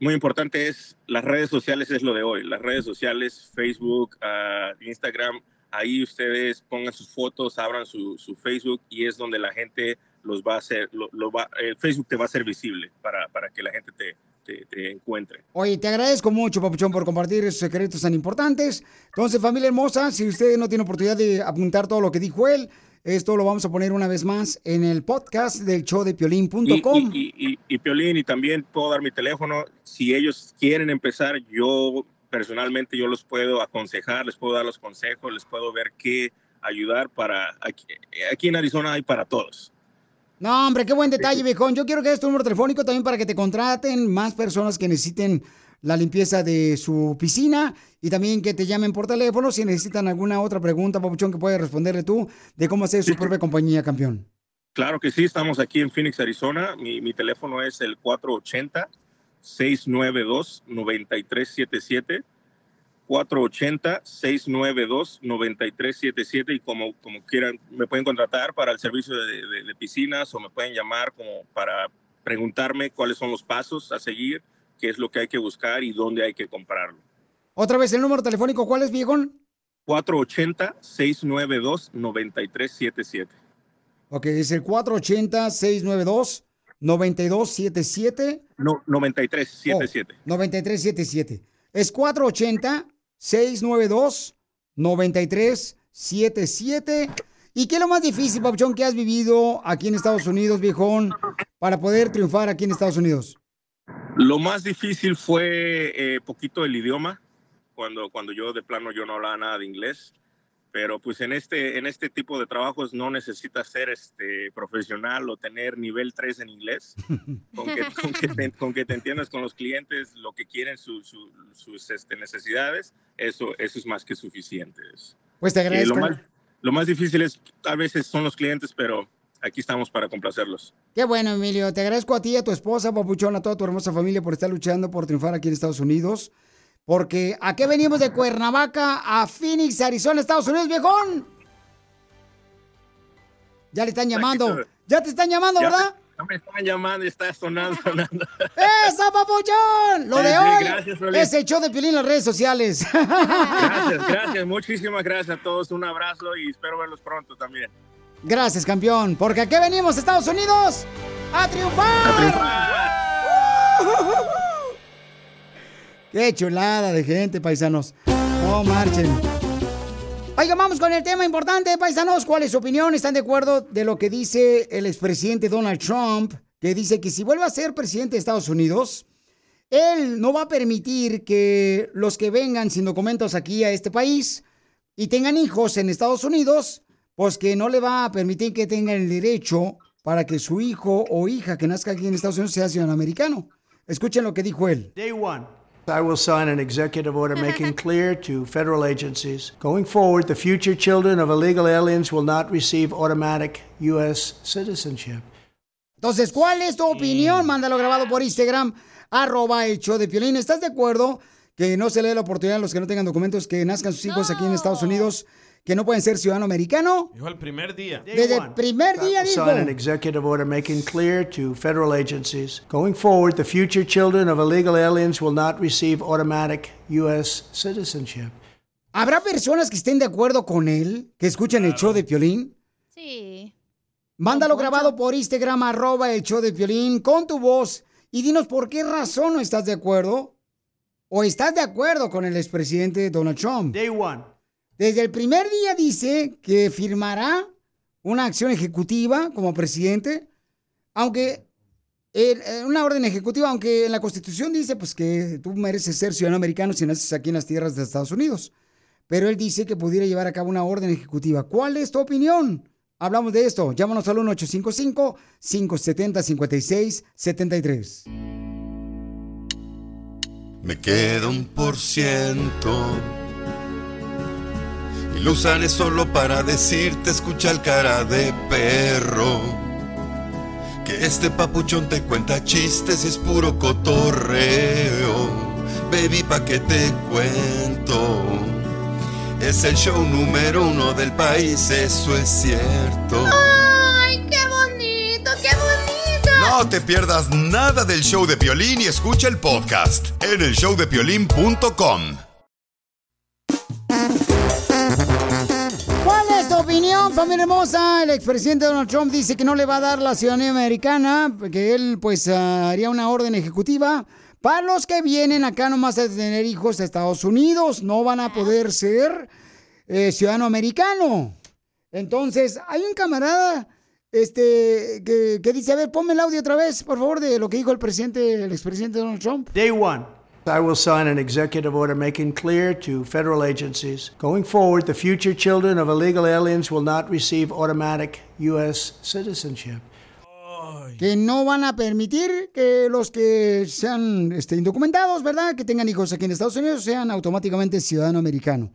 muy importante es las redes sociales, es lo de hoy. Las redes sociales, Facebook, ah, Instagram, ahí ustedes pongan sus fotos, abran su, su Facebook y es donde la gente los va a hacer, lo, lo va, el Facebook te va a hacer visible para, para que la gente te, te, te encuentre. Oye, te agradezco mucho, Papuchón, por compartir esos secretos tan importantes. Entonces, familia hermosa, si usted no tiene oportunidad de apuntar todo lo que dijo él, esto lo vamos a poner una vez más en el podcast del show de piolín.com. y, y, y- y, Piolín, y también puedo dar mi teléfono. Si ellos quieren empezar, yo personalmente yo los puedo aconsejar, les puedo dar los consejos, les puedo ver qué ayudar para... Aquí, aquí en Arizona hay para todos. No, hombre, qué buen detalle, viejón. Yo quiero que des tu número telefónico también para que te contraten más personas que necesiten la limpieza de su piscina y también que te llamen por teléfono si necesitan alguna otra pregunta, Papuchón, que puedes responderle tú de cómo hacer su propia compañía, campeón. Claro que sí, estamos aquí en Phoenix, Arizona. Mi, mi teléfono es el 480-692-9377. 480-692-9377 y como, como quieran, me pueden contratar para el servicio de, de- de piscinas o me pueden llamar como para preguntarme cuáles son los pasos a seguir, qué es lo que hay que buscar y dónde hay que comprarlo. Otra vez, el número telefónico, ¿cuál es, viejón? 480-692-9377. Ok, es el 480-692-9277. No, 9377. 9377. Es 480-692-9377. ¿Y qué es lo más difícil, Papuchón, que has vivido aquí en Estados Unidos, viejón, para poder triunfar aquí en Estados Unidos? Lo más difícil fue eh, poquito el idioma, cuando, cuando yo de plano yo no hablaba nada de inglés, pero pues en este, en este tipo de trabajos no necesitas ser este, profesional o tener nivel 3 en inglés, con que, con que te, con que te entiendas con los clientes, lo que quieren, su- su- sus este, necesidades, eso, eso es más que suficiente. Pues te Eh, agradezco. lo, más, lo más difícil es, a veces son los clientes, pero aquí estamos para complacerlos. Qué bueno, Emilio. Te agradezco a ti, a tu esposa, Papuchón, a toda tu hermosa familia por estar luchando por triunfar aquí en Estados Unidos. Porque aquí venimos de Cuernavaca a Phoenix, Arizona, Estados Unidos, viejón. Ya le están llamando. Ya te están llamando, Ya ¿verdad? me- ya me están llamando y está sonando, sonando. ¡Eso, papuchón! Lo Sí, de sí, hoy gracias, es el show de Piolín en las redes sociales. Gracias, gracias, muchísimas gracias a todos. Un abrazo y espero verlos pronto también. Gracias, campeón. Porque aquí venimos, Estados Unidos, a triunfar. ¡Qué chulada de gente, paisanos! No marchen. Oiga, vamos con el tema importante, paisanos. ¿Cuál es su opinión? ¿Están de acuerdo de lo que dice el expresidente Donald Trump? Que dice que si vuelve a ser presidente de Estados Unidos, él no va a permitir que los que vengan sin documentos aquí a este país y tengan hijos en Estados Unidos, pues que no le va a permitir que tengan el derecho para que su hijo o hija que nazca aquí en Estados Unidos sea ciudadano americano. Escuchen lo que dijo él. Day one. I will sign an executive order making clear to federal agencies going forward the future children of illegal aliens will not receive automatic U.S. citizenship. Entonces, ¿cuál es tu opinión? Mándalo grabado por Instagram, arroba el show de Piolín. ¿Estás de acuerdo que no se le dé la oportunidad a los que no tengan documentos que nazcan sus hijos aquí en Estados Unidos, que no pueden ser ciudadano americano? Dijo el primer día. Desde el primer día dijo. sign an executive order making clear to federal agencies going forward the future children of illegal aliens will not receive automatic U.S. citizenship. ¿Habrá personas que estén de acuerdo con él, que escuchen el show de Piolín? Sí. Mándalo grabado por Instagram, arroba el show de Piolín, con tu voz. Y dinos por qué razón no estás de acuerdo. ¿O estás de acuerdo con el expresidente Donald Trump? Day one. Desde el primer día dice que firmará una acción ejecutiva como presidente, aunque eh, una orden ejecutiva, aunque en la Constitución dice pues que tú mereces ser ciudadano americano si naces aquí en las tierras de Estados Unidos. Pero él dice que pudiera llevar a cabo una orden ejecutiva. ¿Cuál es tu opinión? Hablamos de esto. Llámanos al 1-855-570-5673. Me queda un por ciento. Lo usaré solo para decirte, escucha el cara de perro. Que este papuchón te cuenta chistes y es puro cotorreo. Baby, pa' que te cuento. Es el show número uno del país, eso es cierto. ¡Ay, qué bonito, qué bonito! No te pierdas nada del show de Piolín y escucha el podcast en el showdepiolín.com. opinión, familia hermosa? El expresidente Donald Trump dice que no le va a dar la ciudadanía americana, que él pues ah, haría una orden ejecutiva para los que vienen acá nomás a tener hijos de Estados Unidos. No van a poder ser eh, ciudadano americano. Entonces, hay un camarada este, que, que dice, a ver, ponme el audio otra vez, por favor, de lo que dijo el presidente, el expresidente Donald Trump. Day one. I will sign an executive order making clear to federal agencies going forward the future children of illegal aliens will not receive automatic U.S. citizenship. que no van a permitir que los que sean este, indocumentados, ¿verdad? Que tengan hijos aquí en Estados Unidos sean automáticamente ciudadano americano.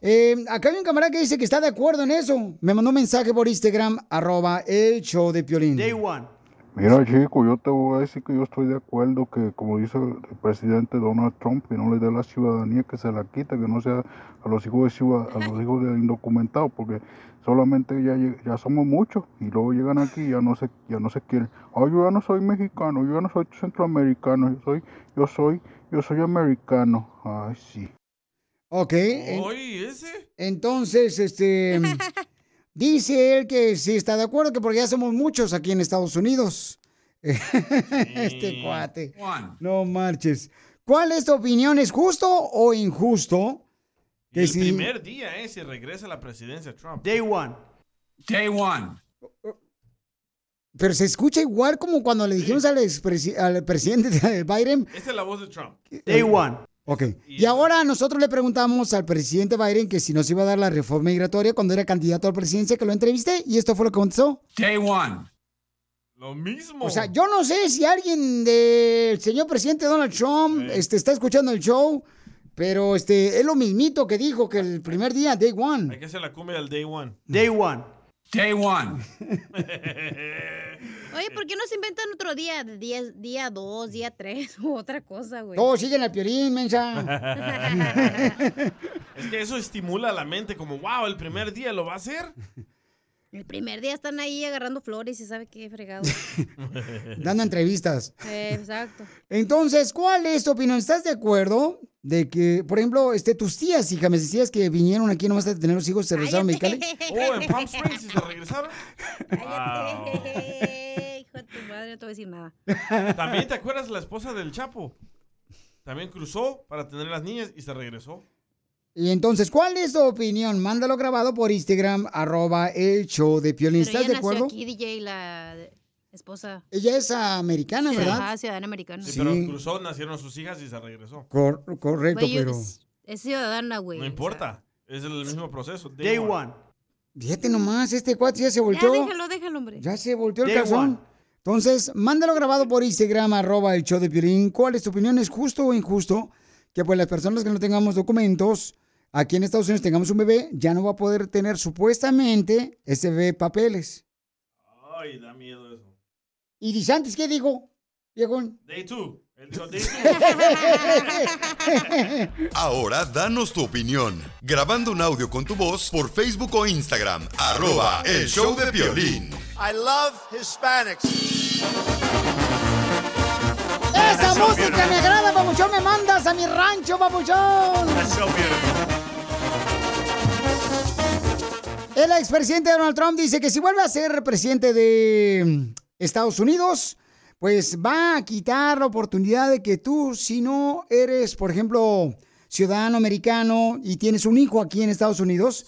Eh, acá hay un camarada que dice que está de acuerdo en eso. Me mandó un mensaje por Instagram, arroba el show de Piolín. Day one. Mira, chico, yo te voy a decir que yo estoy de acuerdo que, como dice el presidente Donald Trump, que no le dé la ciudadanía, que se la quite, que no sea a los hijos de, ciudad- a los hijos de indocumentados, porque solamente ya, ya somos muchos y luego llegan aquí y ya no se, ya no se quieren. Oh, yo ya no soy mexicano, yo ya no soy centroamericano, yo soy, yo soy, yo soy americano. Ay, sí. Ok. Oye, ese. entonces, este, dice él que sí está de acuerdo, que porque ya somos muchos aquí en Estados Unidos. este cuate. No marches. ¿Cuál es tu opinión? ¿Es justo o injusto? El primer día, ¿eh? Si regresa a la presidencia Trump. Day one. Day one. Pero se escucha igual como cuando le dijimos al, al presidente de Biden. Esta es la voz de Trump. Day one. Ok. Y ahora nosotros le preguntamos al presidente Biden que si nos iba a dar la reforma migratoria cuando era candidato a la presidencia, que lo entrevisté, y esto fue lo que contestó. Day one. Lo mismo. O sea, yo no sé si alguien del señor presidente Donald Trump este, está escuchando el show, pero este, es lo mismito que dijo que el primer día, day one. Hay que hacer la cumbia del day one. Day one. Day one. Oye, ¿por qué no se inventan otro día? Día, día dos, día tres u otra cosa, güey. Todos siguen al piolín, mensa. es que eso estimula la mente como, wow, el primer día lo va a hacer. El primer día están ahí agarrando flores y sabe qué fregado. Dando entrevistas. Eh, exacto. Entonces, ¿cuál es tu opinión? ¿Estás de acuerdo de que, por ejemplo, este, tus tías, hija, me decías que vinieron aquí nomás a tener los hijos, se regresaron a Mexicali? Oh, en Palm Springs ¿y se regresaron. Hijo de tu madre, no te voy a decir nada. También te acuerdas la esposa del Chapo. También cruzó para tener las niñas y se regresó. Y entonces, ¿cuál es tu opinión? Mándalo grabado por Instagram, arroba el show de Piolín. Pero ¿Estás ella de nació acuerdo? aquí, DJ, la Esposa. Ella es americana, ¿verdad? Ajá, ciudadana americana. Sí, pero cruzó, nacieron sus hijas y se regresó. Cor- correcto, Güey, yo- pero... es, es ciudadana, güey. No importa. Es el mismo proceso. Day Fíjate nomás, este cuate ya se volteó. Ya, déjalo, déjalo, hombre. Ya se volteó el Day calzón. one. Entonces, mándalo grabado por Instagram, arroba el show de Piolín. ¿Cuál es tu opinión? ¿Es justo o injusto que pues las personas que no tengamos documentos, aquí en Estados Unidos tengamos un bebé, ya no va a poder tener supuestamente ese bebé papeles? Ay, da miedo eso. ¿Y Disantes qué dijo, viejón? Day two. Ahora danos tu opinión, grabando un audio con tu voz por Facebook o Instagram, arroba el show de violín. I love Hispanics. ¡Esa música me agrada, papuchón! ¡Me mandas a mi rancho, papuchón! El expresidente Donald Trump dice que si vuelve a ser presidente de mm, Estados Unidos, pues va a quitar la oportunidad de que tú, si no eres, por ejemplo, ciudadano americano y tienes un hijo aquí en Estados Unidos,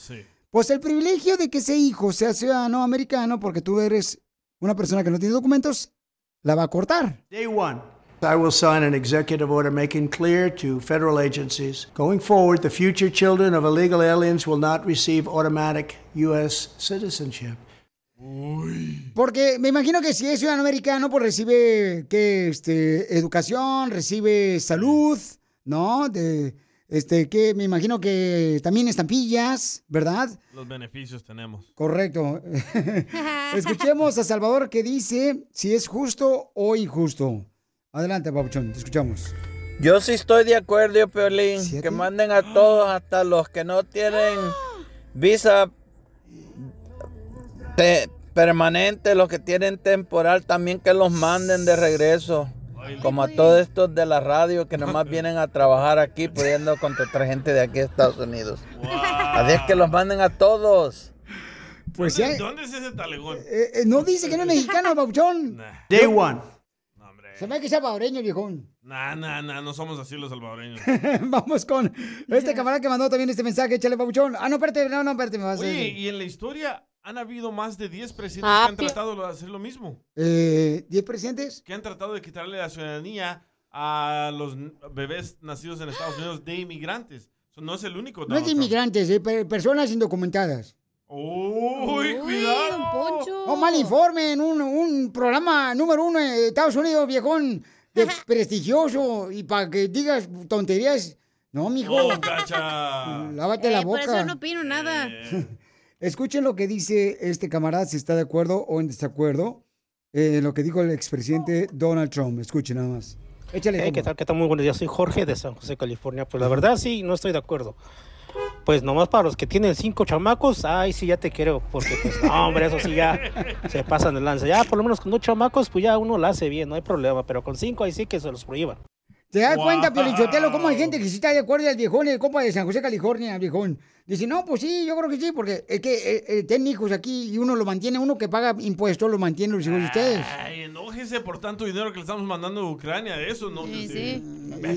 pues el privilegio de que ese hijo sea ciudadano americano porque tú eres una persona que no tiene documentos, la va a cortar. Day one. I will sign an executive order making clear to federal agencies going forward the future children of illegal aliens will not receive automatic U.S. citizenship. Porque me imagino que si es ciudadano americano, pues recibe que este educación, recibe salud, ¿no? De este que me imagino que también estampillas, ¿verdad? Los beneficios tenemos. Correcto. Escuchemos a Salvador que dice si es justo o injusto. Adelante, Pabuchón, te escuchamos. Yo sí estoy de acuerdo, Piolín, que manden a todos, hasta los que no tienen visa te- permanente, los que tienen temporal, también que los manden de regreso. Como a todos estos de la radio que nomás vienen a trabajar aquí, pudiendo contratar gente de aquí de Estados Unidos. Así es que los manden a todos. Pues ¿Dónde, ya- ¿Dónde es ese talegón? Eh, eh, no dice que no es mexicano, Pabuchón. Day one. Se me hace que sea salvadoreño, viejón. Nah, nah, nah, no somos así los salvadoreños. Vamos con este camarada que mandó también este mensaje. Échale, Pabuchón. Ah, no, espérate, no, no, espérate, me vas a y en la historia han habido más de 10 presidentes Ah, que han tratado de hacer lo mismo. Eh, ¿Diez presidentes? Que han tratado de quitarle la ciudadanía a los bebés nacidos en Estados Unidos de inmigrantes. No es el único. No es Donald de inmigrantes, eh, per- personas indocumentadas. Uy, cuidado. No mal informe en un, un programa número uno de Estados Unidos, viejón, de prestigioso, y para que digas tonterías. No, mijo. No, cacha. Lávate la Eh, por boca. eso no opino nada. Escuchen lo que dice este camarada, si está de acuerdo o en desacuerdo, eh, lo que dijo el expresidente Donald Trump. Escuchen nada más. Échale. Hey, ¿qué tal? ¿Qué tal? Muy buenos días. Soy Jorge de San José, California. Pues la verdad sí, no estoy de acuerdo. Pues nomás para los que tienen cinco chamacos, ay, sí, ya te quiero. Porque pues, no, hombre, eso sí ya se pasan de lanza. Ya por lo menos con dos chamacos, pues ya uno la hace bien, no hay problema. Pero con cinco ahí sí que se los prohíban. ¿Te das cuenta, Piolichotelo, cómo hay gente que sí está de acuerdo el viejón, el compa de San José, California, el viejón? Dice, no, pues sí, yo creo que sí, porque es que eh, eh, tienen hijos aquí y uno lo mantiene, uno que paga impuestos lo mantiene los hijos de ustedes. Ay, enójese por tanto dinero que le estamos mandando a Ucrania. Eso no. Sí,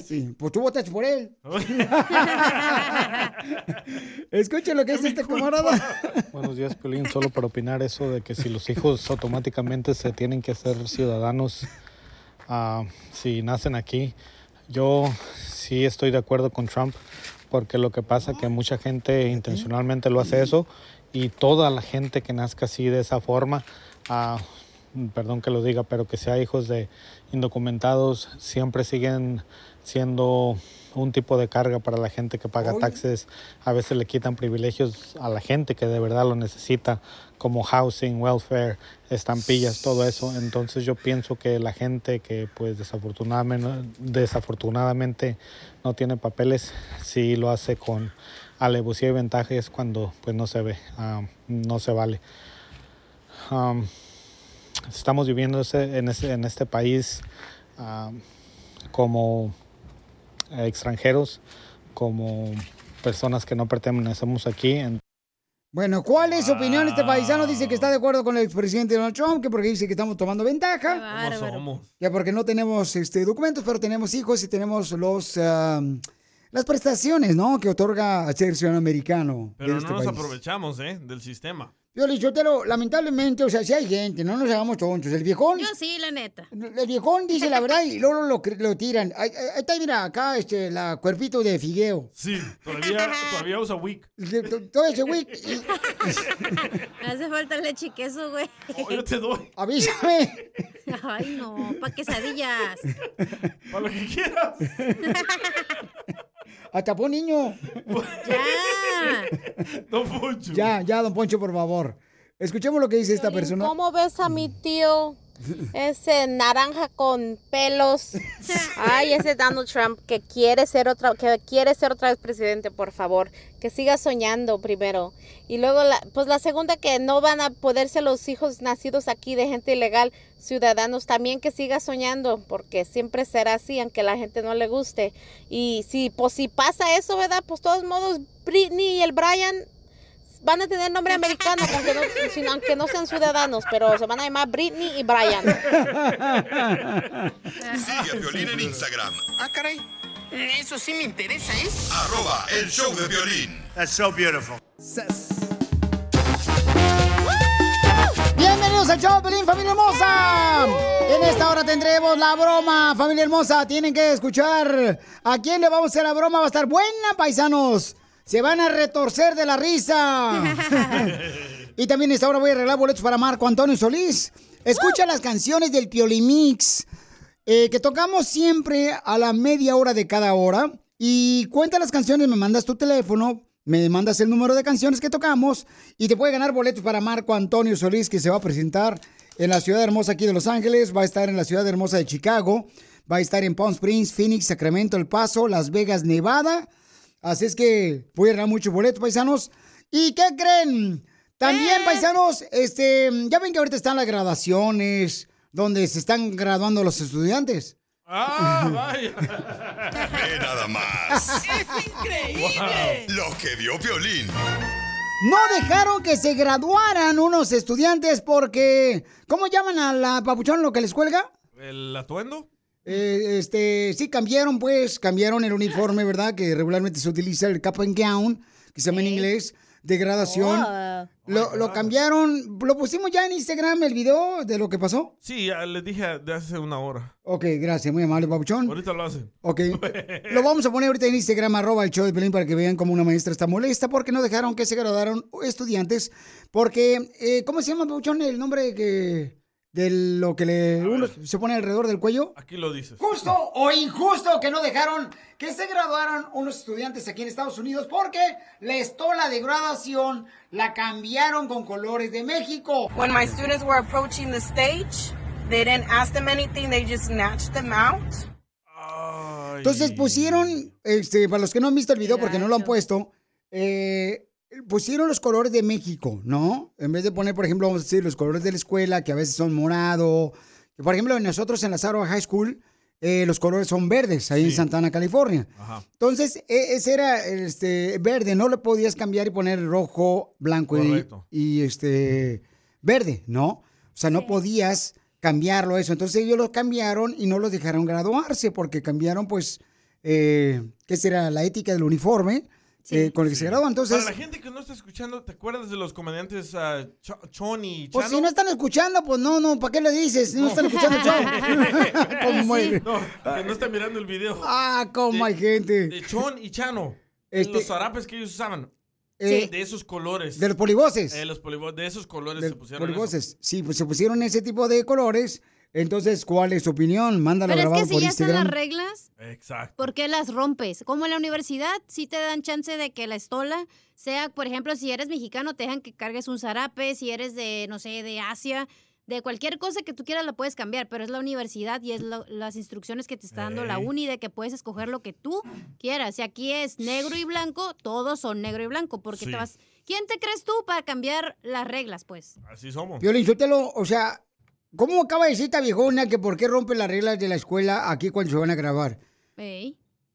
y, pues tú votaste por él. Escuchen lo que dice este camarada. Buenos días, Pelín. Solo para opinar eso de que si los hijos automáticamente se tienen que hacer ciudadanos ah, si nacen aquí. Yo sí estoy de acuerdo con Trump porque lo que pasa que mucha gente intencionalmente lo hace eso y toda la gente que nazca así de esa forma, ah, perdón que lo diga, pero que sea hijos de indocumentados, siempre siguen siendo un tipo de carga para la gente que paga taxes. A veces le quitan privilegios a la gente que de verdad lo necesita, como housing, welfare, estampillas, todo eso. Entonces yo pienso que la gente que pues desafortunadamente, desafortunadamente no tiene papeles, sí lo hace con alevosía y ventaja es cuando pues no se ve, no se vale. Um, estamos viviendo ese- en, ese- en este país como extranjeros, como personas que no pertenecemos aquí. En- Bueno, ¿cuál es su opinión? Este paisano dice que está de acuerdo con el expresidente Donald Trump, que porque dice que estamos tomando ventaja. Ya porque no tenemos este, documentos, pero tenemos hijos y tenemos los, ah, las prestaciones, ¿no? Que otorga a ser ciudadano americano. Pero de no este nos país. aprovechamos, ¿eh? Del sistema. Yo le Sotelo, lamentablemente, o sea, si hay gente, no nos hagamos tontos. El viejón, Yo sí, la neta. el viejón dice la verdad y luego lo, lo tiran. Ahí ahí está, mira, acá, este, la cuerpito de figueo. Sí, todavía, todavía usa Wick. De- to- Todo ese güey. Me hace falta leche y queso, güey. Oh, yo te doy. Avísame. Ay, no, pa' quesadillas. Para lo que quieras. Hasta pon niño. Ya. Don Poncho. Ya, ya, don Poncho, por favor. Escuchemos lo que dice esta persona. ¿Cómo ves a mi tío? Ese naranja con pelos. Ay, ese Donald Trump que quiere ser otra, que quiere ser otra vez presidente, por favor. Que siga soñando primero. Y luego, la, pues la segunda que no van a poderse los hijos nacidos aquí de gente ilegal, ciudadanos, también que siga soñando, porque siempre será así, aunque la gente no le guste. Y si, pues si pasa eso, ¿verdad? Pues todos modos, Britney y el Brian van a tener nombre americano, aunque no, sin- aunque no sean ciudadanos, pero se van a llamar Britney y Brian. Sigue a Violín en Instagram. Ah, caray. Eso sí me interesa, ¿eh? Arroba el show de violín. That's so beautiful. Bienvenidos al show, Pelín, familia hermosa. En esta hora tendremos la broma, familia hermosa. Tienen que escuchar a quién le vamos a hacer la broma. Va a estar buena, paisanos. Se van a retorcer de la risa. y también esta hora voy a arreglar boletos para Marco Antonio Solís. Escucha las canciones del Piolimix. eh, que tocamos siempre a la media hora de cada hora. Y cuenta las canciones, me mandas tu teléfono, me mandas el número de canciones que tocamos y te puede ganar boletos para Marco Antonio Solís, que se va a presentar en la ciudad hermosa aquí de Los Ángeles, va a estar en la ciudad hermosa de Chicago, va a estar en Palm Springs, Phoenix, Sacramento, El Paso, Las Vegas, Nevada. Así es que voy a ganar muchos boletos, paisanos. ¿Y qué creen? También, paisanos, este, ya ven que ahorita están las graduaciones, donde se están graduando los estudiantes. Ah, vaya. Ve nada más. ¡Es increíble! Lo que vio violín. No dejaron que se graduaran unos estudiantes porque, ¿cómo llaman a la papuchón lo que les cuelga? ¿El atuendo? Eh, este, sí, cambiaron pues, cambiaron el uniforme, ¿verdad? Que regularmente se utiliza el cap and gown, que se llama en inglés, de graduación. Oh. Lo, lo cambiaron, lo pusimos ya en Instagram el video de lo que pasó. Sí, ya les dije de hace una hora. Ok, gracias, muy amable, papuchón. Ahorita lo hacen. Ok. Lo vamos a poner ahorita en Instagram, arroba el show de Pelín, para que vean cómo una maestra está molesta porque no dejaron que se graduaran estudiantes. Porque, eh, ¿cómo se llama, Pabuchón, el nombre que, de lo que le, uno se pone alrededor del cuello? Aquí lo dices. Justo o injusto que no dejaron que se graduaran unos estudiantes aquí en Estados Unidos porque la estola de graduación la cambiaron con colores de México. When my students were approaching the stage, they didn't ask them anything, they just snatched them out. Entonces pusieron, este, para los que no han visto el video porque no lo han puesto, eh, pusieron los colores de México, ¿no? En vez de poner, por ejemplo, vamos a decir, los colores de la escuela, que a veces son morado. Por ejemplo, nosotros en la Sarah High School, eh, los colores son verdes, ahí en Santana, California. Ajá. Entonces, e- ese era este verde, no le podías cambiar y poner rojo, blanco y, y, este verde, ¿no? O sea, no podías cambiarlo eso. Entonces ellos lo cambiaron y no los dejaron graduarse porque cambiaron, pues, eh, ¿qué será? La ética del uniforme eh, con el que se gradúan. Entonces, Para la gente que no está escuchando, ¿te acuerdas de los comediantes ah, Cho- Choni y pues Chano? si no están escuchando, pues no, no, ¿para qué le dices? Si no están escuchando show. ¿Cómo hay- No, que no está mirando el video. Ah, cómo hay gente. De Chon y Chano. Este- Los zarapes que ellos usaban. Eh, de esos colores. de los polivoces. Eh, los polivo- de esos colores de se pusieron eso. polivoces. Sí, pues se pusieron ese tipo de colores. Entonces, ¿cuál es tu opinión? Mándalo Pero es grabado que si por ya están Instagram. las reglas, Exacto. ¿por qué las rompes? Como en la universidad, sí te dan chance de que la estola sea, por ejemplo, si eres mexicano, te dejan que cargues un zarape, si eres de, no sé, de Asia, de cualquier cosa que tú quieras la puedes cambiar, pero es la universidad y es lo- las instrucciones que te está dando la uni de que puedes escoger lo que tú quieras. Si aquí es negro y blanco, todos son negro y blanco, porque Sí. te vas... ¿Quién te crees tú para cambiar las reglas, pues? Así somos. Violín, o sea, ¿cómo acaba de decir esta viejona que por qué rompe las reglas de la escuela aquí cuando se van a grabar?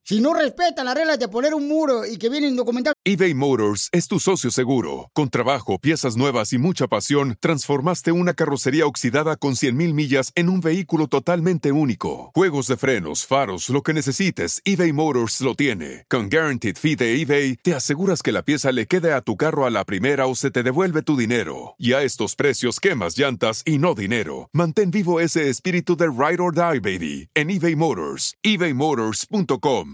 Si no respetan las reglas de poner un muro y que vienen documentados. eBay Motors es tu socio seguro. Con trabajo, piezas nuevas y mucha pasión, transformaste una carrocería oxidada con 100.000 millas en un vehículo totalmente único. Juegos de frenos, faros, lo que necesites, eBay Motors lo tiene. Con Guaranteed Fee de eBay, te aseguras que la pieza le quede a tu carro a la primera o se te devuelve tu dinero. Y a estos precios, quemas llantas y no dinero. Mantén vivo ese espíritu de Ride or Die, baby, en eBay Motors. ebaymotors.com.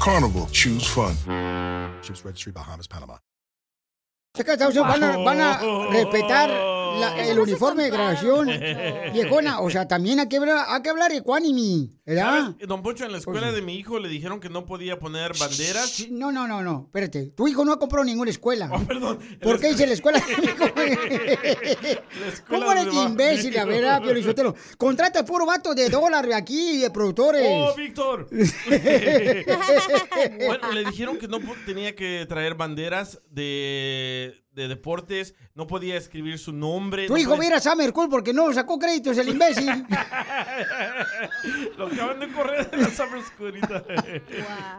Carnival, choose fun. Ships Registry, Bahamas, Panama. Estados Unidos van a, van a respetar la- el uniforme de graduación, viejona. O sea, también hay que hablar, hay que hablar ecuánime, ¿verdad? Don Poncho, en la escuela de mi hijo le dijeron que no podía poner banderas. No, no, no, no, espérate. Tu hijo no ha comprado ninguna escuela. Oh, perdón. ¿Por qué dice la escuela de mi hijo? ¿Cómo eres de imbécil, a ver, ah, Pio Lizotelo? Contrata puro vato de dólar aquí, de productores. ¡Oh, Víctor! bueno, le dijeron que no tenía que traer banderas de, de deportes, no podía escribir su nombre. Tu no hijo podía- va a ir a Summer School porque no sacó créditos el imbécil. Lo acaban de correr de la Summer School.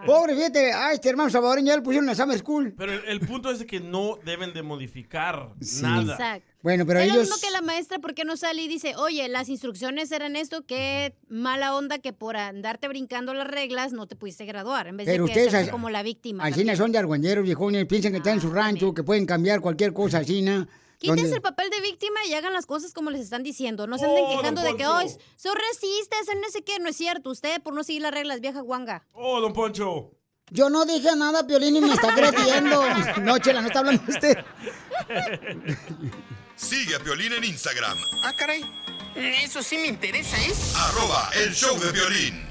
Pobre, fíjate, a este hermano salvadoreño ya le pusieron a Summer School. Pero el, el punto es de que no deben de modificar nada. Exacto. Bueno, pero es lo ellos... mismo que la maestra, ¿por qué no sale y dice, oye, las instrucciones eran esto, qué mala onda que por andarte brincando las reglas no te pudiste graduar, en vez Pero de que ustedes como la víctima. Así también. son de argüenderos, viejones, piensan que están en su rancho, que pueden cambiar cualquier cosa así, ¿no? Quítense Donde- el papel de víctima y hagan las cosas como les están diciendo. No se anden Oh, quejando de que, hoy son racistas, son no sé qué. No es cierto. Usted por no seguir las reglas, vieja guanga. ¡Oh, don Poncho! Yo no dije nada, Piolín, y me está creyendo. No, Chela, no está hablando usted. Sigue a Piolín en Instagram, Ah, caray. Eso sí me interesa, ¿eh? arroba el show de violín.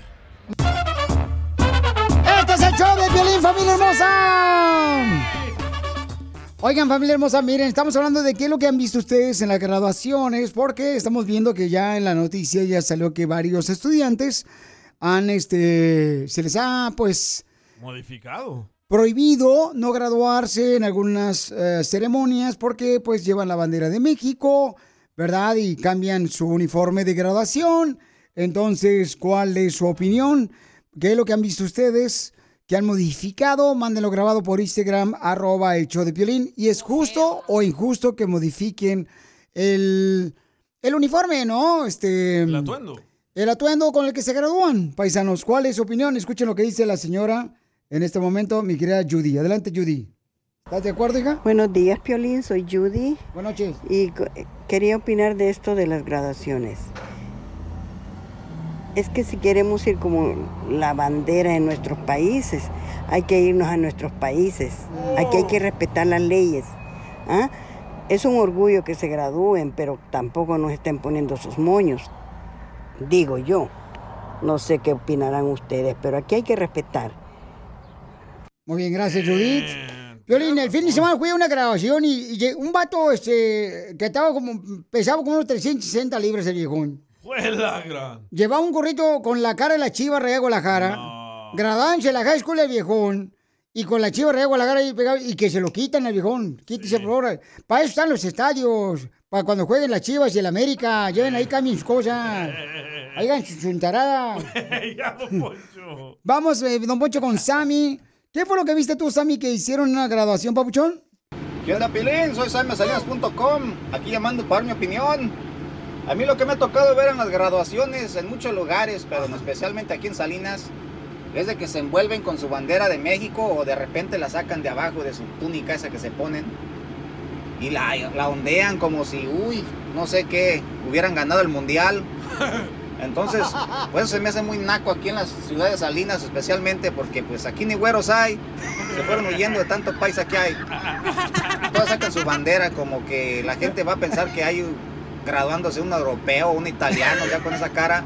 Este es el show de Piolín, familia hermosa. Oigan, familia hermosa, miren, estamos hablando de qué es lo que han visto ustedes en las graduaciones, porque estamos viendo que ya en la noticia ya salió que varios estudiantes han, este, se les ha, pues, Modificado. Prohibido no graduarse en algunas eh, ceremonias porque pues llevan la bandera de México, ¿verdad? Y cambian su uniforme de graduación. Entonces, ¿cuál es su opinión? ¿Qué es lo que han visto ustedes? que han modificado? Mándenlo grabado por Instagram, arroba el show de Piolín. ¿Y es justo o injusto que modifiquen el, el uniforme, no? Este, El atuendo. el atuendo con el que se gradúan, paisanos. ¿Cuál es su opinión? Escuchen lo que dice la señora en este momento, mi querida Judy. Adelante, Judy. ¿Estás de acuerdo, hija? Buenos días, Piolín. Soy Judy. Buenas noches. Y quería opinar de esto de las graduaciones. Es que si queremos ir como la bandera en nuestros países, hay que irnos a nuestros países. Aquí hay que respetar las leyes. ¿ah? Es un orgullo que se gradúen, pero tampoco nos estén poniendo sus moños. Digo yo. No sé qué opinarán ustedes, pero aquí hay que respetar. Muy bien, gracias, Judith. Violín, el fin de semana fui a una grabación y, un vato este, que estaba como, pesaba como unos 360 libras el viejón. Fue la gran. Llevaba un gorrito con la cara de la chiva Real Guadalajara. Gradándose en la high school el viejón. Y con la chiva Real Guadalajara ahí pegado. Y que se lo quitan al viejón. Quítese por favor. Para eso están los estadios. Para cuando jueguen las chivas y el América. Lleven ahí, cambien sus cosas. Hagan su chuntarada. ya, don Poncho. Vamos, eh, don Poncho, con Sammy. ¿Qué fue lo que viste tú, Sammy, que hicieron una graduación, papuchón? ¿Qué onda, Pilín? Soy SamySalinas.com, aquí llamando para dar mi opinión. A mí lo que me ha tocado ver en las graduaciones en muchos lugares, pero especialmente aquí en Salinas, es de que se envuelven con su bandera de México o de repente la sacan de abajo de su túnica esa que se ponen y la, la ondean como si, uy, no sé qué, hubieran ganado el mundial. Entonces, pues se me hace muy naco aquí en las ciudades de Salinas, especialmente porque pues aquí ni güeros hay, se fueron huyendo de tanto paisa que hay. Todos sacan su bandera como que la gente va a pensar que hay graduándose un europeo, un italiano ya con esa cara.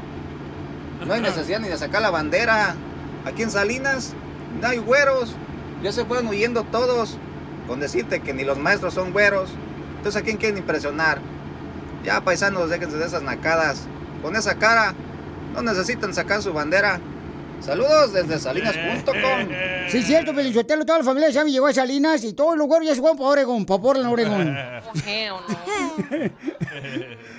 No hay necesidad ni de sacar la bandera. Aquí en Salinas no hay güeros, ya se fueron huyendo todos. con decirte que ni los maestros son güeros. Entonces, ¿a quién quieren impresionar? Ya, paisanos, déjense de esas nacadas. Con esa cara, no necesitan sacar su bandera. Saludos desde salinas.com. Sí, cierto, Pelichotelo, toda la familia de Sammy llegó a Salinas y todos los güeros ya se fueron para Oregón, para Portland, Oregón.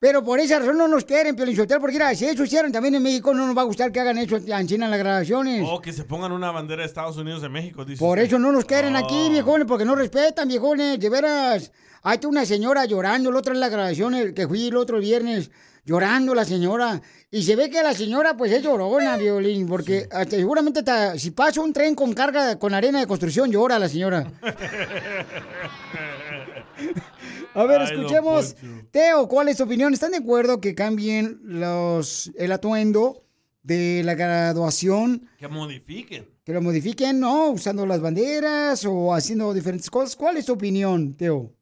Pero por esa razón no nos quieren, Pelichotelo, porque mira, si eso hicieron también en México, no nos va a gustar que hagan eso en China en las grabaciones. O que se pongan una bandera de Estados Unidos de México, dice Por usted. eso no nos quieren Oh. aquí, viejones, porque no respetan, viejones, de veras. Hay una señora llorando, el otro en la grabación, que fui el otro viernes, llorando la señora. Y se ve que la señora, pues, es llorona, violín, porque hasta, seguramente hasta si pasa un tren con carga, con arena de construcción, llora la señora. A ver, escuchemos. Teo, ¿cuál es tu opinión? ¿Están de acuerdo que cambien los, el atuendo de la graduación? Que modifiquen. Que lo modifiquen, ¿no? Usando las banderas o haciendo diferentes cosas. ¿Cuál es tu opinión, Teo?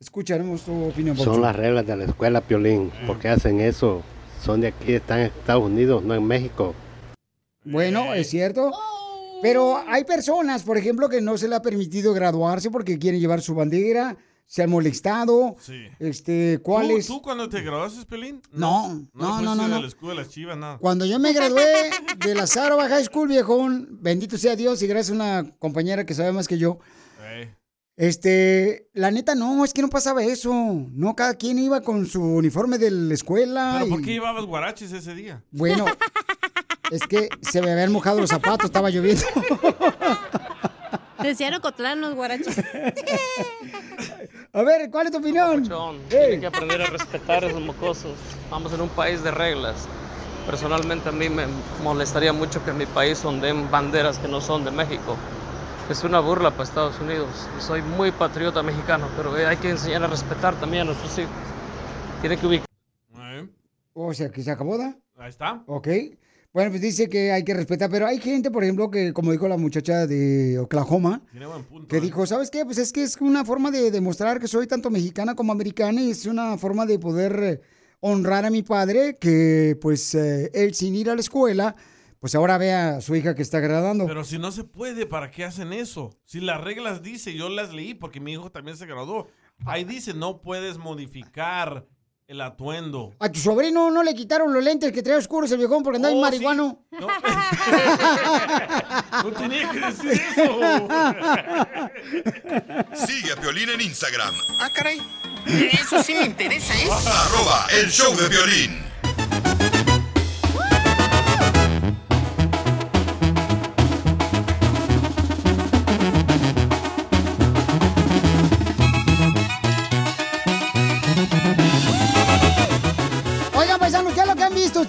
Escucharemos tu opinión. Son las reglas de la escuela, Piolín. ¿Por qué hacen eso? Son de aquí, están en Estados Unidos, no en México. Bueno, es cierto. Pero hay personas, por ejemplo, que no se le ha permitido graduarse porque quieren llevar su bandera, se han molestado. Sí. Este, ¿cuál ¿Tú, es? ¿Tú cuando te graduaste, Pelín? No, no, no, no, no. escudo de las chivas, nada. Cuando yo me gradué de la Sarova High School, viejón, bendito sea Dios y gracias a una compañera que sabe más que yo, este, la neta no, es que no pasaba eso. No, cada quien iba con su uniforme de la escuela. ¿Pero por qué llevabas guaraches ese día? Bueno, es que se me habían mojado los zapatos, estaba lloviendo. Decían Ocotlán los guarachos. A ver, ¿cuál es tu opinión? Tienen que aprender a respetar a esos mocosos. Vamos en un país de reglas. Personalmente a mí me molestaría mucho que en mi país den banderas que no son de México. Es una burla para Estados Unidos. Soy muy patriota mexicano, pero eh, hay que enseñar a respetar también a nuestros hijos. Tienen que ubicar. O sea, que se acabó, ¿da? Ahí está. Ok. Bueno, pues dice que hay que respetar, pero hay gente, por ejemplo, que, como dijo la muchacha de Oklahoma, punto. que dijo, ¿sabes qué? Pues es que es una forma de demostrar que soy tanto mexicana como americana y es una forma de poder eh, honrar a mi padre, que pues eh, él sin ir a la escuela, pues ahora ve a su hija que está graduando. Pero si no se puede, ¿para qué hacen eso? Si las reglas dice, yo las leí porque mi hijo también se graduó. Ahí dice, no puedes modificar el atuendo. A tu sobrino no le quitaron los lentes que trae oscuros el viejón porque andaba en Oh, sí. marihuano. No tenía que decir eso. Sigue a Piolín en Instagram. Ah, caray. Eso sí me interesa, ¿eh? Arroba el show de violín.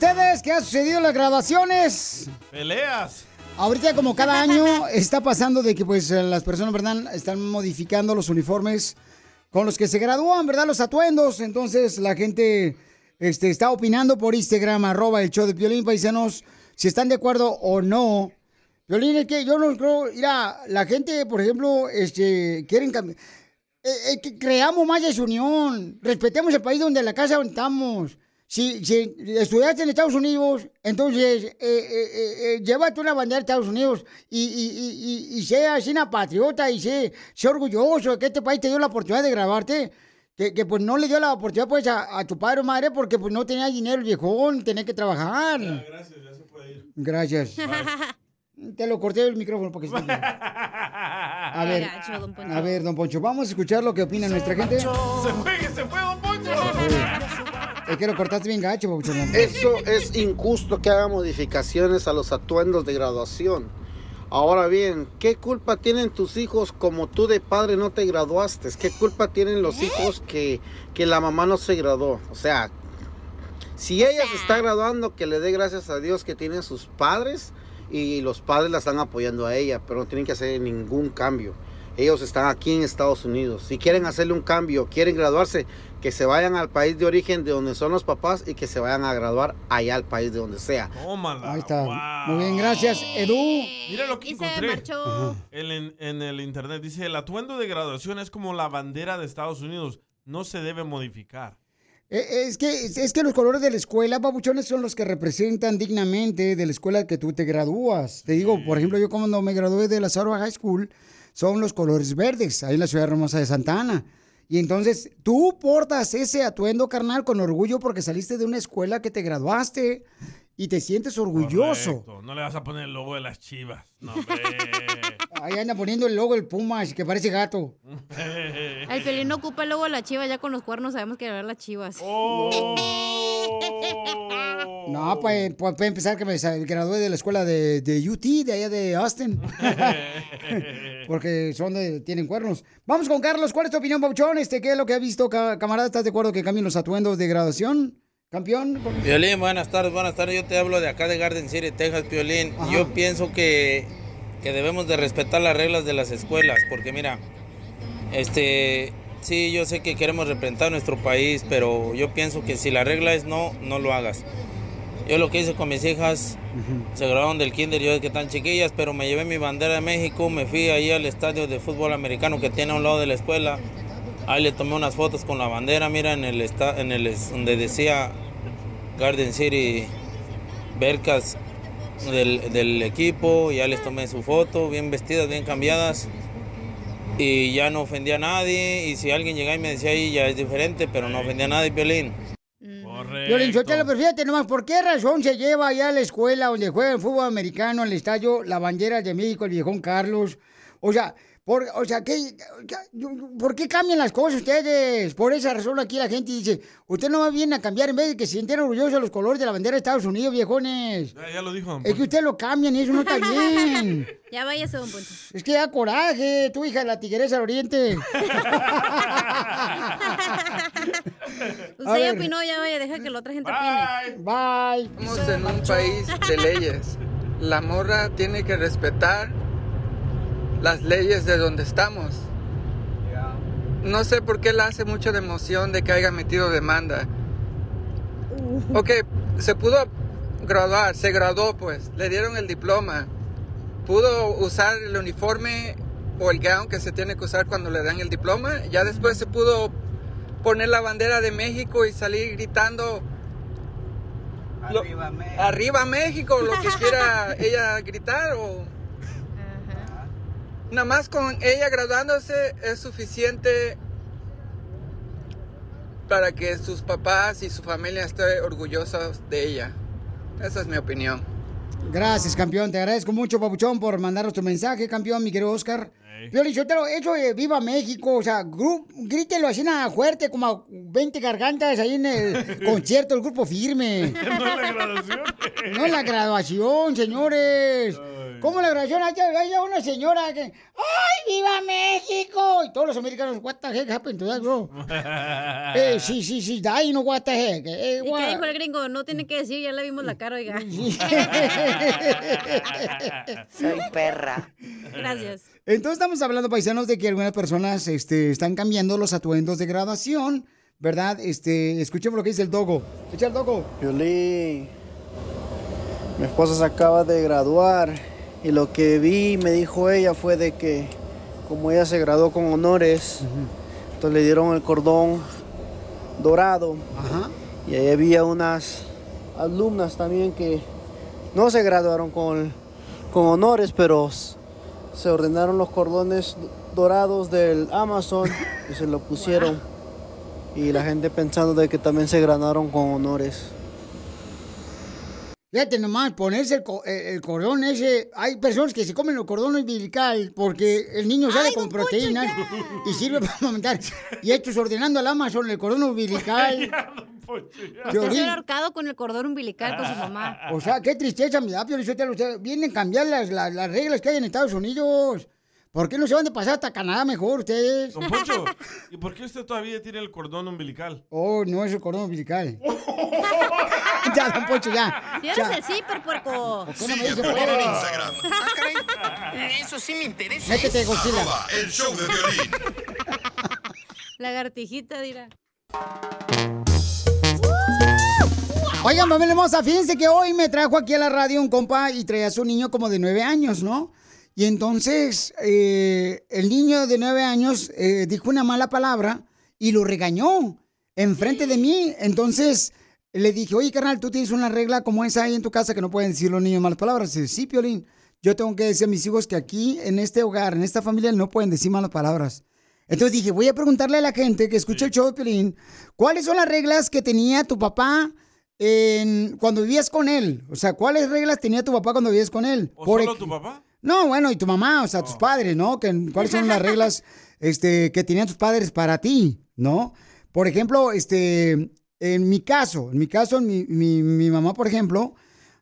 Ustedes? ¿Qué ha sucedido en las graduaciones? Peleas. Ahorita como cada año está pasando de que pues eh, las personas, ¿verdad? Están modificando los uniformes con los que se gradúan, ¿verdad? Los atuendos. Entonces la gente este, está opinando por Instagram, arroba el show de Piolín, paisanos, si están de acuerdo o no. Piolín, es que yo no creo, mira, la gente, por ejemplo, este, quieren cambiar. Eh, eh, que creamos más desunión, respetemos el país donde la casa donde estamos. Si, si estudiaste en Estados Unidos, entonces eh, eh, eh, eh, llévate una bandera de Estados Unidos y, y, y, y, y sea así una patriota y sé, sé orgulloso de que este país te dio la oportunidad de grabarte. Que, que, pues no le dio la oportunidad pues a, a tu padre o madre porque pues no tenía dinero el viejón, tenía que trabajar. Gracias, ya se puede ir. Gracias. Te lo corté el micrófono porque se A ver, gacho, don Poncho. a ver, don Poncho, vamos a escuchar lo que opina nuestra gente. Se fue, se fue, don Poncho. Es que lo cortaste bien gacho, Papuchón. Eso es injusto que haga modificaciones a los atuendos de graduación. Ahora bien, ¿qué culpa tienen tus hijos como tú de padre no te graduaste? ¿Qué culpa tienen los hijos que, que la mamá no se graduó? O sea, si ella se está graduando, que le dé gracias a Dios que tiene sus padres y los padres la están apoyando a ella, pero no tienen que hacer ningún cambio. Ellos están aquí en Estados Unidos. Si quieren hacerle un cambio, quieren graduarse, que se vayan al país de origen de donde son los papás y que se vayan a graduar allá al país de donde sea. Tómala. Ahí está. Muy bien, gracias, Edu. Mira lo que Y encontré. en, en el internet dice, el atuendo de graduación es como la bandera de Estados Unidos. No se debe modificar. Eh, Es que, es que los colores de la escuela, babuchones, son los que representan dignamente de la escuela que tú te gradúas. Te digo, por ejemplo, yo cuando me gradué de la Sarva High School, son los colores verdes, ahí en la ciudad hermosa de Santa Ana. Y entonces tú portas ese atuendo, carnal, con orgullo porque saliste de una escuela que te graduaste y te sientes orgulloso. Correcto. No le vas a poner el logo de las chivas. No, hombre. Ahí anda poniendo el logo del Pumas, que parece gato. El pelín no ocupa el logo de la chiva, ya con los cuernos sabemos que va a ver las chivas. Oh. No, pues, pues puede empezar que me gradué de la escuela de, de UT, de allá de Austin. Porque son de, tienen cuernos. Vamos con Carlos. ¿Cuál es tu opinión, Pauchón? Este, ¿Qué es lo que has visto, ca- camarada? ¿Estás de acuerdo que cambien los atuendos de graduación? ¿Campeón? Piolín, buenas tardes, buenas tardes. Yo te hablo de acá de Garden City, Texas, Piolín. Yo pienso que, que debemos de respetar las reglas de las escuelas, porque mira, este, sí, yo sé que queremos representar nuestro país, pero yo pienso que si la regla es no, no lo hagas. Yo lo que hice con mis hijas, se graduaron del kinder, yo de que están chiquillas, pero me llevé mi bandera de México, me fui ahí al estadio de fútbol americano que tiene a un lado de la escuela. Ahí le tomé unas fotos con la bandera, mira, en el, en el es- donde decía Garden City Bercas del, del equipo, ya les tomé su foto, bien vestidas, bien cambiadas. Y ya no ofendía a nadie, y si alguien llegaba y me decía ahí, ya es diferente, pero no ofendía a nadie, Violín. Violín, yo te lo pero fíjate nomás, ¿por qué razón se lleva allá a la escuela donde juega el fútbol americano, al estadio, la bandera de México, el viejón Carlos? O sea, por, o sea, ¿qué, ¿por qué cambian las cosas ustedes? Por esa razón aquí la gente dice, usted no va bien a cambiar en vez de que se sienten orgullosos de los colores de la bandera de Estados Unidos, viejones. Ya, ya lo dijo. don Es que usted lo cambian y eso no está bien. Ya váyase, don Poncho. Es que da coraje, tu hija de la tigresa del oriente. Usted ya opinó, ya vaya, deja que la otra gente opine. Bye. Estamos en un país de leyes. La morra tiene que respetar las leyes de donde estamos. No sé por qué la hace mucho de emoción de que haya metido demanda. Ok, se pudo graduar, se graduó pues, le dieron el diploma. Pudo usar el uniforme o el gown que se tiene que usar cuando le dan el diploma. Ya después se pudo poner la bandera de México y salir gritando lo- Arriba México, lo que quiera ella gritar o nada más con ella graduándose es suficiente para que sus papás y su familia estén orgullosos de ella. Esa es mi opinión. Gracias, campeón. Te agradezco mucho, Papuchón, por mandarnos tu mensaje, campeón, mi querido Oscar. Piolín Sotelo, eso de Viva México, o sea, gru- grítelo así nada fuerte, como a 20 gargantas ahí en el concierto del grupo firme. No es la graduación. No es la graduación, señores. ¿Cócómo la graduación? Hay, una señora que. ¡Ay, viva México! Y todos los americanos, what the heck happened to that, bro? Eh, sí, sí, sí, die, no what the heck. Eh, ¿Y what- qué dijo el gringo? No tiene que decir, ya le vimos la cara, oiga. Soy perra. Gracias. Entonces estamos hablando, paisanos, de que algunas personas este, están cambiando los atuendos de graduación, ¿verdad? Este, escuchemos lo que dice el Dogo. Echa el Dogo. Violín, mi esposa se acaba de graduar y lo que vi, me dijo ella, fue de que como ella se graduó con honores, entonces le dieron el cordón dorado y ahí había unas alumnas también que no se graduaron con, con honores, pero se ordenaron los cordones dorados del Amazon y se lo pusieron. Y la gente pensando de que también se graduaron con honores. Fíjate nomás, ponerse el, co- el- el cordón ese. Hay personas que se comen el cordón umbilical porque el niño sale con proteínas y sirve para aumentar. Y estos ordenando al Amazon el cordón umbilical. Usted se ha ahorcado con el cordón umbilical con su mamá. O sea, qué tristeza me da, Piolín Vienen a cambiar las, las, las reglas que hay en Estados Unidos. ¿Por qué no se van de pasar hasta Canadá mejor ustedes? Don Poncho, ¿y por qué usted todavía tiene el cordón umbilical? Oh, no es el cordón umbilical. ya, don Poncho, ya. Si eres ya. el zipper, puerco. qué no me dice Piolín en puerco? Instagram. Ah, caray. Eso sí me interesa. Métete, Godzilla. El show de violín. Lagartijita, dirá. Oigan, familia hermosa, fíjense que hoy me trajo aquí a la radio un compa y traía a su niño como de nueve años, ¿no? Y entonces eh, el niño de nueve años eh, dijo una mala palabra y lo regañó enfrente de mí. Entonces le dije, oye, carnal, ¿tú tienes una regla como esa ahí en tu casa que no pueden decir los niños malas palabras? Dice, sí, Piolín. yo tengo que decir a mis hijos que aquí, en este hogar, en esta familia, no pueden decir malas palabras. Entonces dije, voy a preguntarle a la gente que escucha el show de Piolín, ¿cuáles son las reglas que tenía tu papá en, cuando vivías con él? O sea, ¿cuáles reglas tenía tu papá cuando vivías con él? ¿O Por solo tu papá? No, bueno, y tu mamá, o sea, tus padres, ¿no? Que- ¿Cuáles son las reglas este, que tenían tus padres para ti, ¿no? Por ejemplo, este, en mi caso, en mi caso, mi, mi, mi mamá, por ejemplo,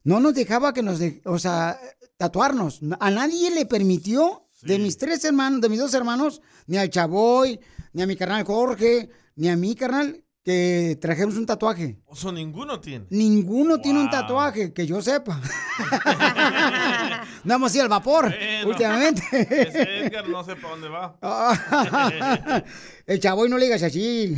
no nos dejaba que nos, de- o sea, tatuarnos. A nadie le permitió, de mis tres hermanos, de mis dos hermanos, ni al Chaboy, ni a mi carnal Jorge, ni a mi carnal, que trajéramos un tatuaje. O sea, ninguno tiene. Ninguno tiene un tatuaje, que yo sepa. no hemos ido al vapor Bueno. últimamente. Ese Edgar no sé para dónde va. El chavo y no le digas así.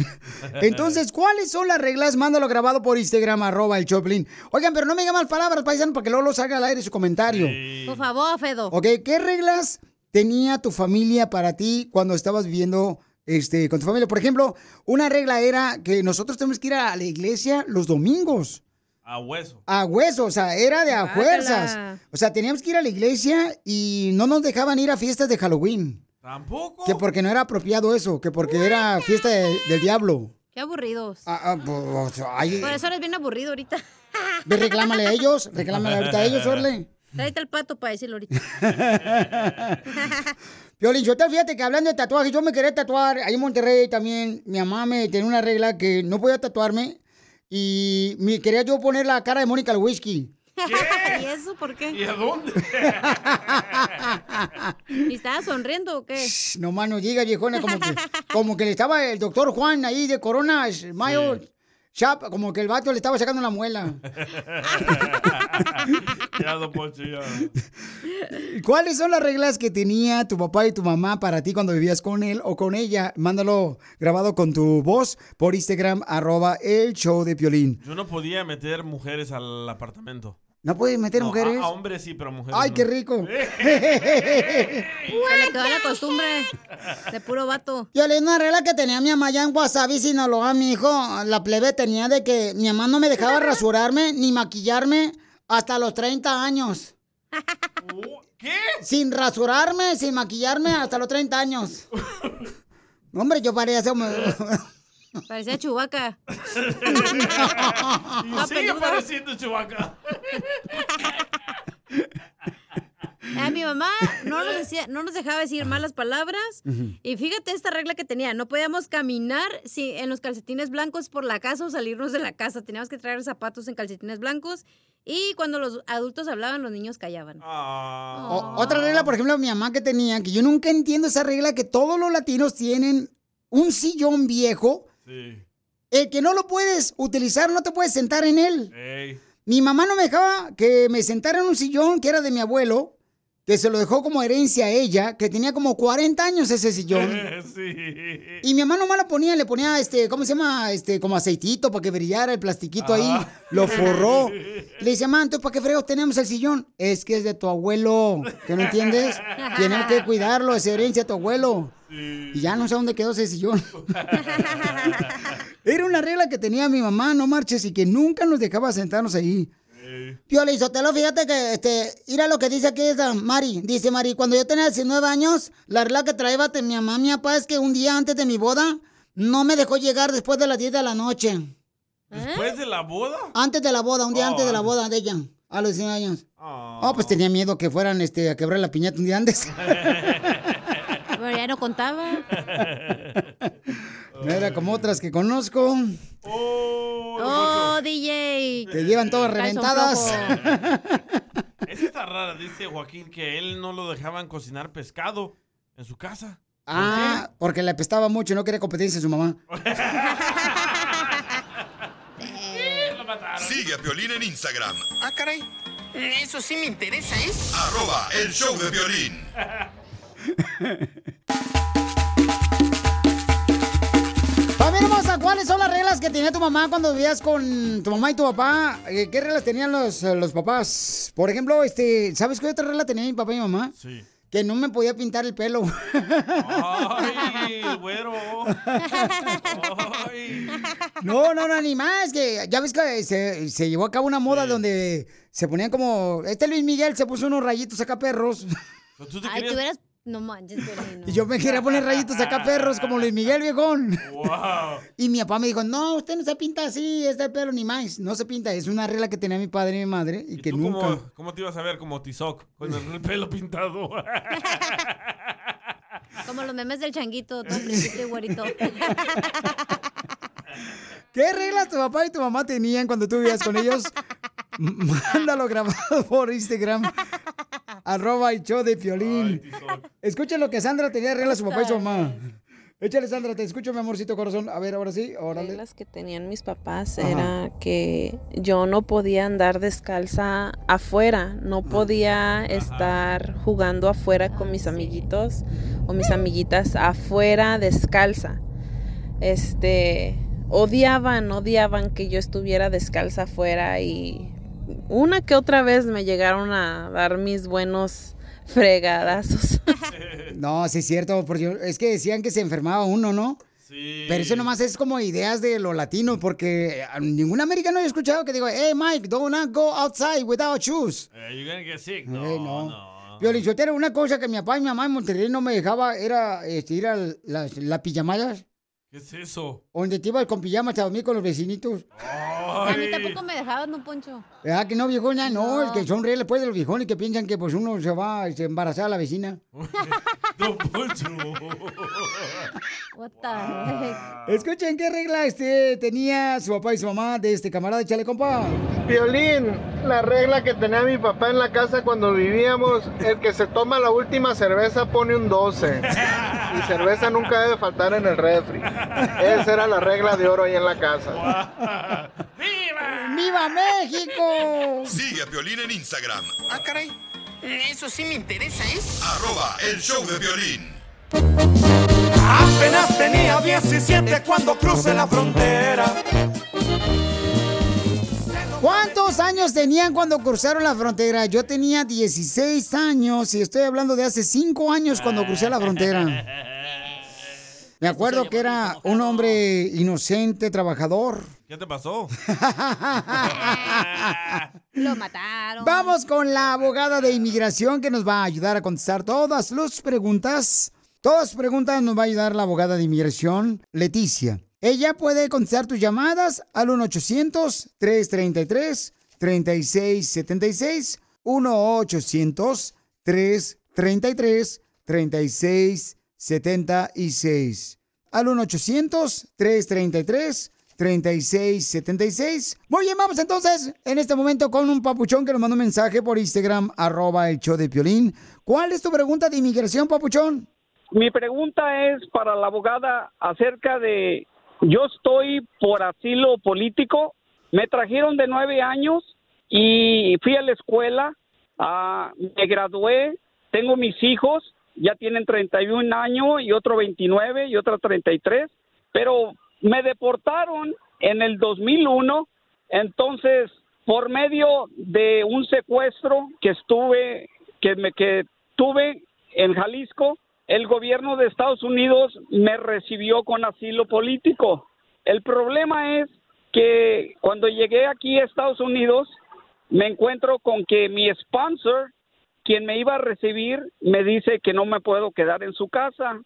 Entonces, ¿cuáles son las reglas? Mándalo grabado por Instagram, arroba el Choplin. Oigan, pero no me digan más palabras, paisano, para que luego lo salga al aire su comentario. Por favor, Fedo. Ok, ¿qué reglas tenía tu familia para ti cuando estabas viviendo este, con tu familia? Por ejemplo, una regla era que nosotros tenemos que ir a la iglesia los domingos. A hueso. A hueso, o sea, era de a fuerzas. O sea, teníamos que ir a la iglesia y no nos dejaban ir a fiestas de Halloween. ¿Tampoco? Que porque no era apropiado eso, que porque era fiesta de- del diablo. Qué aburridos. Ah, ah, pues, ay, Por eso eres bien aburrido ahorita. ve, reclámale a ellos, reclámale ahorita a ellos, Orle. Tráete el pato para decirlo ahorita. Piolín, yo fíjate que hablando de tatuajes, yo me quería tatuar ahí en Monterrey también. Mi mamá me tenía una regla que no podía tatuarme y me quería yo poner la cara de Mónica al whisky. ¿Y eso por qué? ¿Y a dónde? ¿Y estaba sonriendo o qué? No más no diga, viejona, como que, como que le estaba el doctor Juan ahí de Corona, Mayo, Chap, como que el vato le estaba sacando la muela. ya, don Poncho, ya. ¿Cuáles son las reglas que tenía tu papá y tu mamá para ti cuando vivías con él o con ella? Mándalo grabado con tu voz por Instagram, arroba el show de Piolín. Yo no podía meter mujeres al apartamento. ¿No puedes meter No, mujeres? A, a hombres sí, pero mujeres ¡Ay, no. qué rico! Se le quedó la costumbre de puro vato. Yo le una regla que tenía mi mamá allá en Wasabi, Sinaloa, mi hijo. La plebe tenía de que mi mamá no me dejaba rasurarme ni maquillarme hasta los 30 años. ¿Qué? Sin rasurarme, sin maquillarme hasta los 30 años. Hombre, yo parecía ser... Parecía chubaca. Y sigue pareciendo Chewbacca. A mi mamá no nos, decía, no nos dejaba decir malas palabras. Y fíjate esta regla que tenía. No podíamos caminar si, en los calcetines blancos por la casa o salirnos de la casa. Teníamos que traer zapatos en calcetines blancos. Y cuando los adultos hablaban, los niños callaban. O- otra regla, por ejemplo, mi mamá que tenía, que yo nunca entiendo esa regla que todos los latinos tienen un sillón viejo. Sí. El que no lo puedes utilizar, no te puedes sentar en él. Ey. Mi mamá no me dejaba que me sentara en un sillón que era de mi abuelo, que se lo dejó como herencia a ella, que tenía como 40 años ese sillón. sí. Y mi mamá nomás lo ponía, le ponía, este, ¿cómo se llama? Este, como aceitito para que brillara el plastiquito ahí. Ah. Lo forró. Le dice, mamá, entonces, ¿para qué fregos tenemos el sillón? Es que es de tu abuelo. ¿Que no entiendes? Tienes que cuidarlo, es herencia de tu abuelo. Y ya no sé dónde quedó ese sillón. Era una regla que tenía mi mamá, no marches, y que nunca nos dejaba sentarnos ahí. Pio Lizotelo, fíjate que, este, mira lo que dice aquí esta Mari. Dice Mari, cuando yo tenía 19 años, la regla que traía de mi mamá, mi papá, es que un día antes de mi boda, no me dejó llegar después de las 10 de la noche. ¿Después de la boda? Antes de la boda, un día Oh, antes de la boda de ella, a los 19 años. Oh, pues tenía miedo que fueran este, a quebrar la piñata un día antes. Pero ya no contaba. No era como otras que conozco, Oh, DJ. que llevan todas reventadas. Esa está rara, dice Joaquín, que él no lo dejaban cocinar pescado en su casa. Ah, porque le apestaba mucho y no quería competencia su mamá. Sigue a Piolín en Instagram, Ah, caray. Eso sí me interesa, ¿eh? arroba el show de violín. Hermosa, ¿cuáles son las reglas que tenía tu mamá cuando vivías con tu mamá y tu papá? Eh, ¿Qué reglas tenían los, eh, los papás? Por ejemplo, este, ¿sabes qué otra regla tenía mi papá y mi mamá? Sí. que no me podía pintar el pelo. Ay, güero. No, no, no, ni más. Que ya ves que se, se llevó a cabo una moda donde se ponían como. Este Luis Miguel se puso unos rayitos acá perros. Ay, tú eras... No manches, Piolín, no. Y yo me quería poner rayitos acá perros como Luis Miguel, viejón. Wow. Y mi papá me dijo, no, usted no se pinta así, este pelo ni más. No se pinta, es una regla que tenía mi padre y mi madre y, que ¿Tú nunca... cómo, cómo te ibas a ver como Tizoc con el pelo pintado? Como los memes del changuito, todo flequito y güerito. ¿Qué reglas tu papá y tu mamá tenían cuando tú vivías con ellos? Mándalo grabado por Instagram. arroba el show de Piolín. Escuchen lo que Sandra tenía de reglas su papá y su mamá. Échale, Sandra, te escucho, mi amorcito corazón. A ver, ahora sí, órale. reglas que tenían mis papás Ajá. era que yo no podía andar descalza afuera, no podía estar jugando afuera con mis amiguitos o mis amiguitas afuera descalza. Este, odiaban, odiaban que yo estuviera descalza afuera y una que otra vez me llegaron a dar mis buenos fregadazos. No, sí es cierto, porque es que decían que se enfermaba uno, ¿no? Sí. Pero eso nomás es como ideas de los latinos, porque a ningún americano he escuchado que diga, hey Mike, don't go outside without shoes. Eh, you're gonna get sick. No, Eh, no. no. Piolichotero, una cosa que mi papá y mi mamá en Monterrey no me dejaba era este, ir a las las pijamadas, ¿Qué es eso? donde te ibas con pijamas a dormir con los vecinitos. A mí tampoco me dejabas, no, Poncho. ¿Verdad que no, viejona? No, es que son reales pues de los viejones que piensan que pues uno se va a este, embarazar a la vecina. Don Poncho. What the? Escuchen qué regla este tenía su papá y su mamá de este camarada, échale compa. Violín, la regla que tenía mi papá en la casa cuando vivíamos, el que se toma la última cerveza pone un 12. Y cerveza nunca debe faltar en el refri. Esa era la regla de oro ahí en la casa. ¡Viva México! Sigue a Piolín en Instagram, Ah, caray. Eso sí me interesa, ¿eh? arroba el show de violín. Apenas tenía 17 cuando crucé la frontera. ¿Cuántos años tenían cuando cruzaron la frontera? Yo tenía 16 años y estoy hablando de hace 5 años cuando crucé la frontera. Me acuerdo que era un hombre inocente, trabajador. ¿Qué te pasó? Lo mataron. Vamos con la abogada de inmigración que nos va a ayudar a contestar todas las preguntas. Todas las preguntas nos va a ayudar la abogada de inmigración, Leticia. Ella puede contestar tus llamadas al 1-800-333-3676. 1-800-333-3676. Al 1-800-333-3676. Muy bien, vamos entonces en este momento con un papuchón que nos mandó un mensaje por Instagram, arroba el show de Piolín. ¿Cuál es tu pregunta de inmigración, papuchón? Mi pregunta es para la abogada acerca de, yo estoy por asilo político, me trajeron de nueve años y fui a la escuela, ah, me gradué, tengo mis hijos, ya tienen 31 años y otro 29 y otro 33, pero me deportaron en el 2001, entonces por medio de un secuestro que estuve, que me que tuve en Jalisco, el gobierno de Estados Unidos me recibió con asilo político. El problema es que cuando llegué aquí a Estados Unidos, me encuentro con que mi sponsor, quien me iba a recibir, me dice que no me puedo quedar en su casa.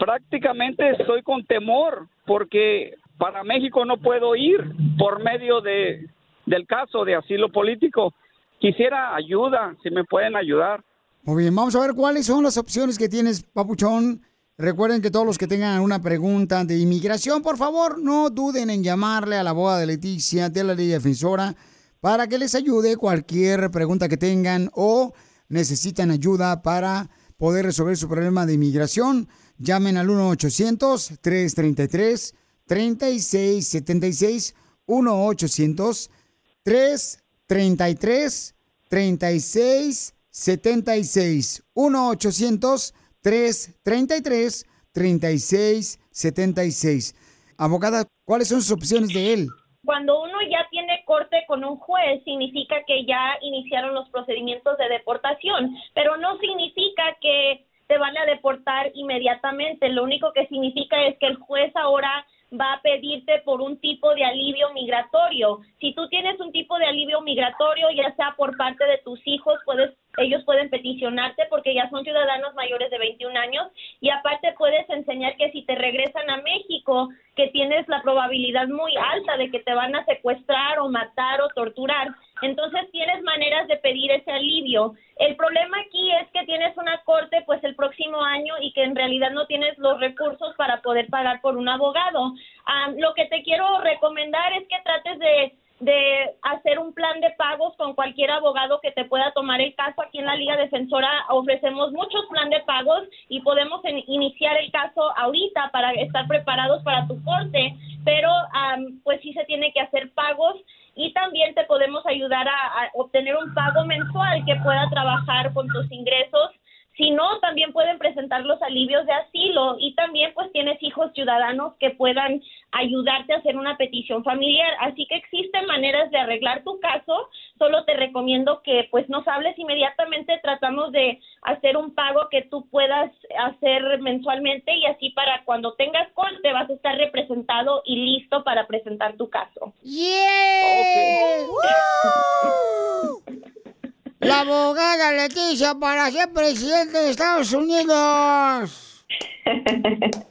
Prácticamente estoy con temor porque para México no puedo ir por medio de, del caso de asilo político. Quisiera ayuda, si me pueden ayudar. Muy bien, vamos a ver cuáles son las opciones que tienes, papuchón. Recuerden que todos los que tengan una pregunta de inmigración, por favor, no duden en llamarle a la boda de Leticia de la ley defensora para que les ayude cualquier pregunta que tengan o necesitan ayuda para poder resolver su problema de inmigración. Llamen al 1-800-333-3676. 1-800-333-3676. 1-800-333-3676. Abogada, ¿cuáles son sus opciones de él? Cuando uno ya tiene corte con un juez significa que ya iniciaron los procedimientos de deportación, pero no significa que te van a deportar inmediatamente. Lo único que significa es que el juez ahora va a pedirte por un tipo de alivio migratorio. Si tú tienes un tipo de alivio migratorio, ya sea por parte de tus hijos, puedes ellos pueden peticionarte porque ya son ciudadanos mayores de 21 años y aparte puedes enseñar que si te regresan a México, que tienes la probabilidad muy alta de que te van a secuestrar o matar o torturar. Entonces tienes maneras de pedir ese alivio. El problema aquí es que tienes una corte pues el próximo año y que en realidad no tienes los recursos para poder pagar por un abogado. Ah, lo que te quiero recomendar es que trates de de hacer un plan de pagos con cualquier abogado que te pueda tomar el caso. Aquí en la Liga Defensora ofrecemos muchos plan de pagos y podemos iniciar el caso ahorita para estar preparados para tu corte, pero am, pues sí se tiene que hacer pagos y también te podemos ayudar a, a obtener un pago mensual que pueda trabajar con tus ingresos si no, también pueden presentar los alivios de asilo y también pues tienes hijos ciudadanos que puedan ayudarte a hacer una petición familiar. Así que existen maneras de arreglar tu caso. Solo te recomiendo que pues nos hables inmediatamente. Tratamos de hacer un pago que tú puedas hacer mensualmente y así para cuando tengas corte vas a estar representado y listo para presentar tu caso. ¡Yeah! La abogada Leticia para ser presidente de Estados Unidos.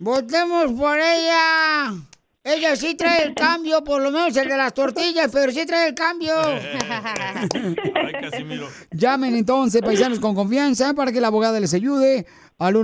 Votemos por ella. Ella sí trae el cambio, por lo menos el de las tortillas, pero sí trae el cambio. Ay, Casimiro. Llamen entonces, paisanos con confianza, para que la abogada les ayude al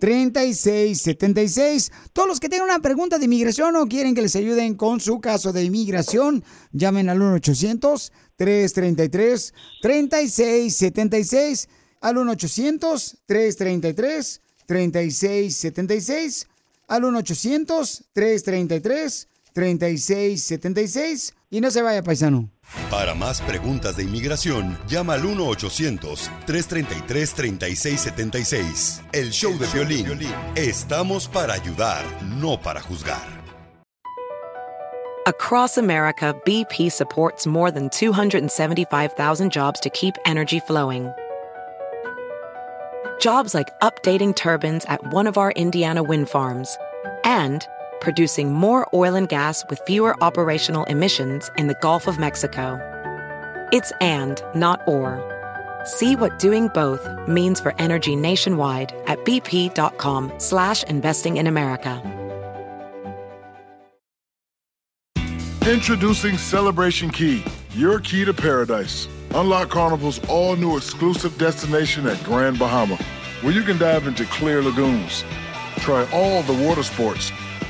1-800-333-3676. Todos los que tengan una pregunta de inmigración o quieren que les ayuden con su caso de inmigración, llamen al 1-800-333-3676. Al 1-800-333-3676. Al 1-800-333-3676. Y no se vaya, paisano. Para más preguntas de inmigración, llama al 1-800-333-3676. El show de violín. Estamos para ayudar, no para juzgar. Across America, BP supports more than 275,000 jobs to keep energy flowing. Jobs like updating turbines at one of our Indiana wind farms and producing more oil and gas with fewer operational emissions in the Gulf of Mexico. It's and, not or. See what doing both means for energy nationwide at bp.com slash investing in America. Introducing Celebration Key, your key to paradise. Unlock Carnival's all new exclusive destination at Grand Bahama, where you can dive into clear lagoons, try all the water sports,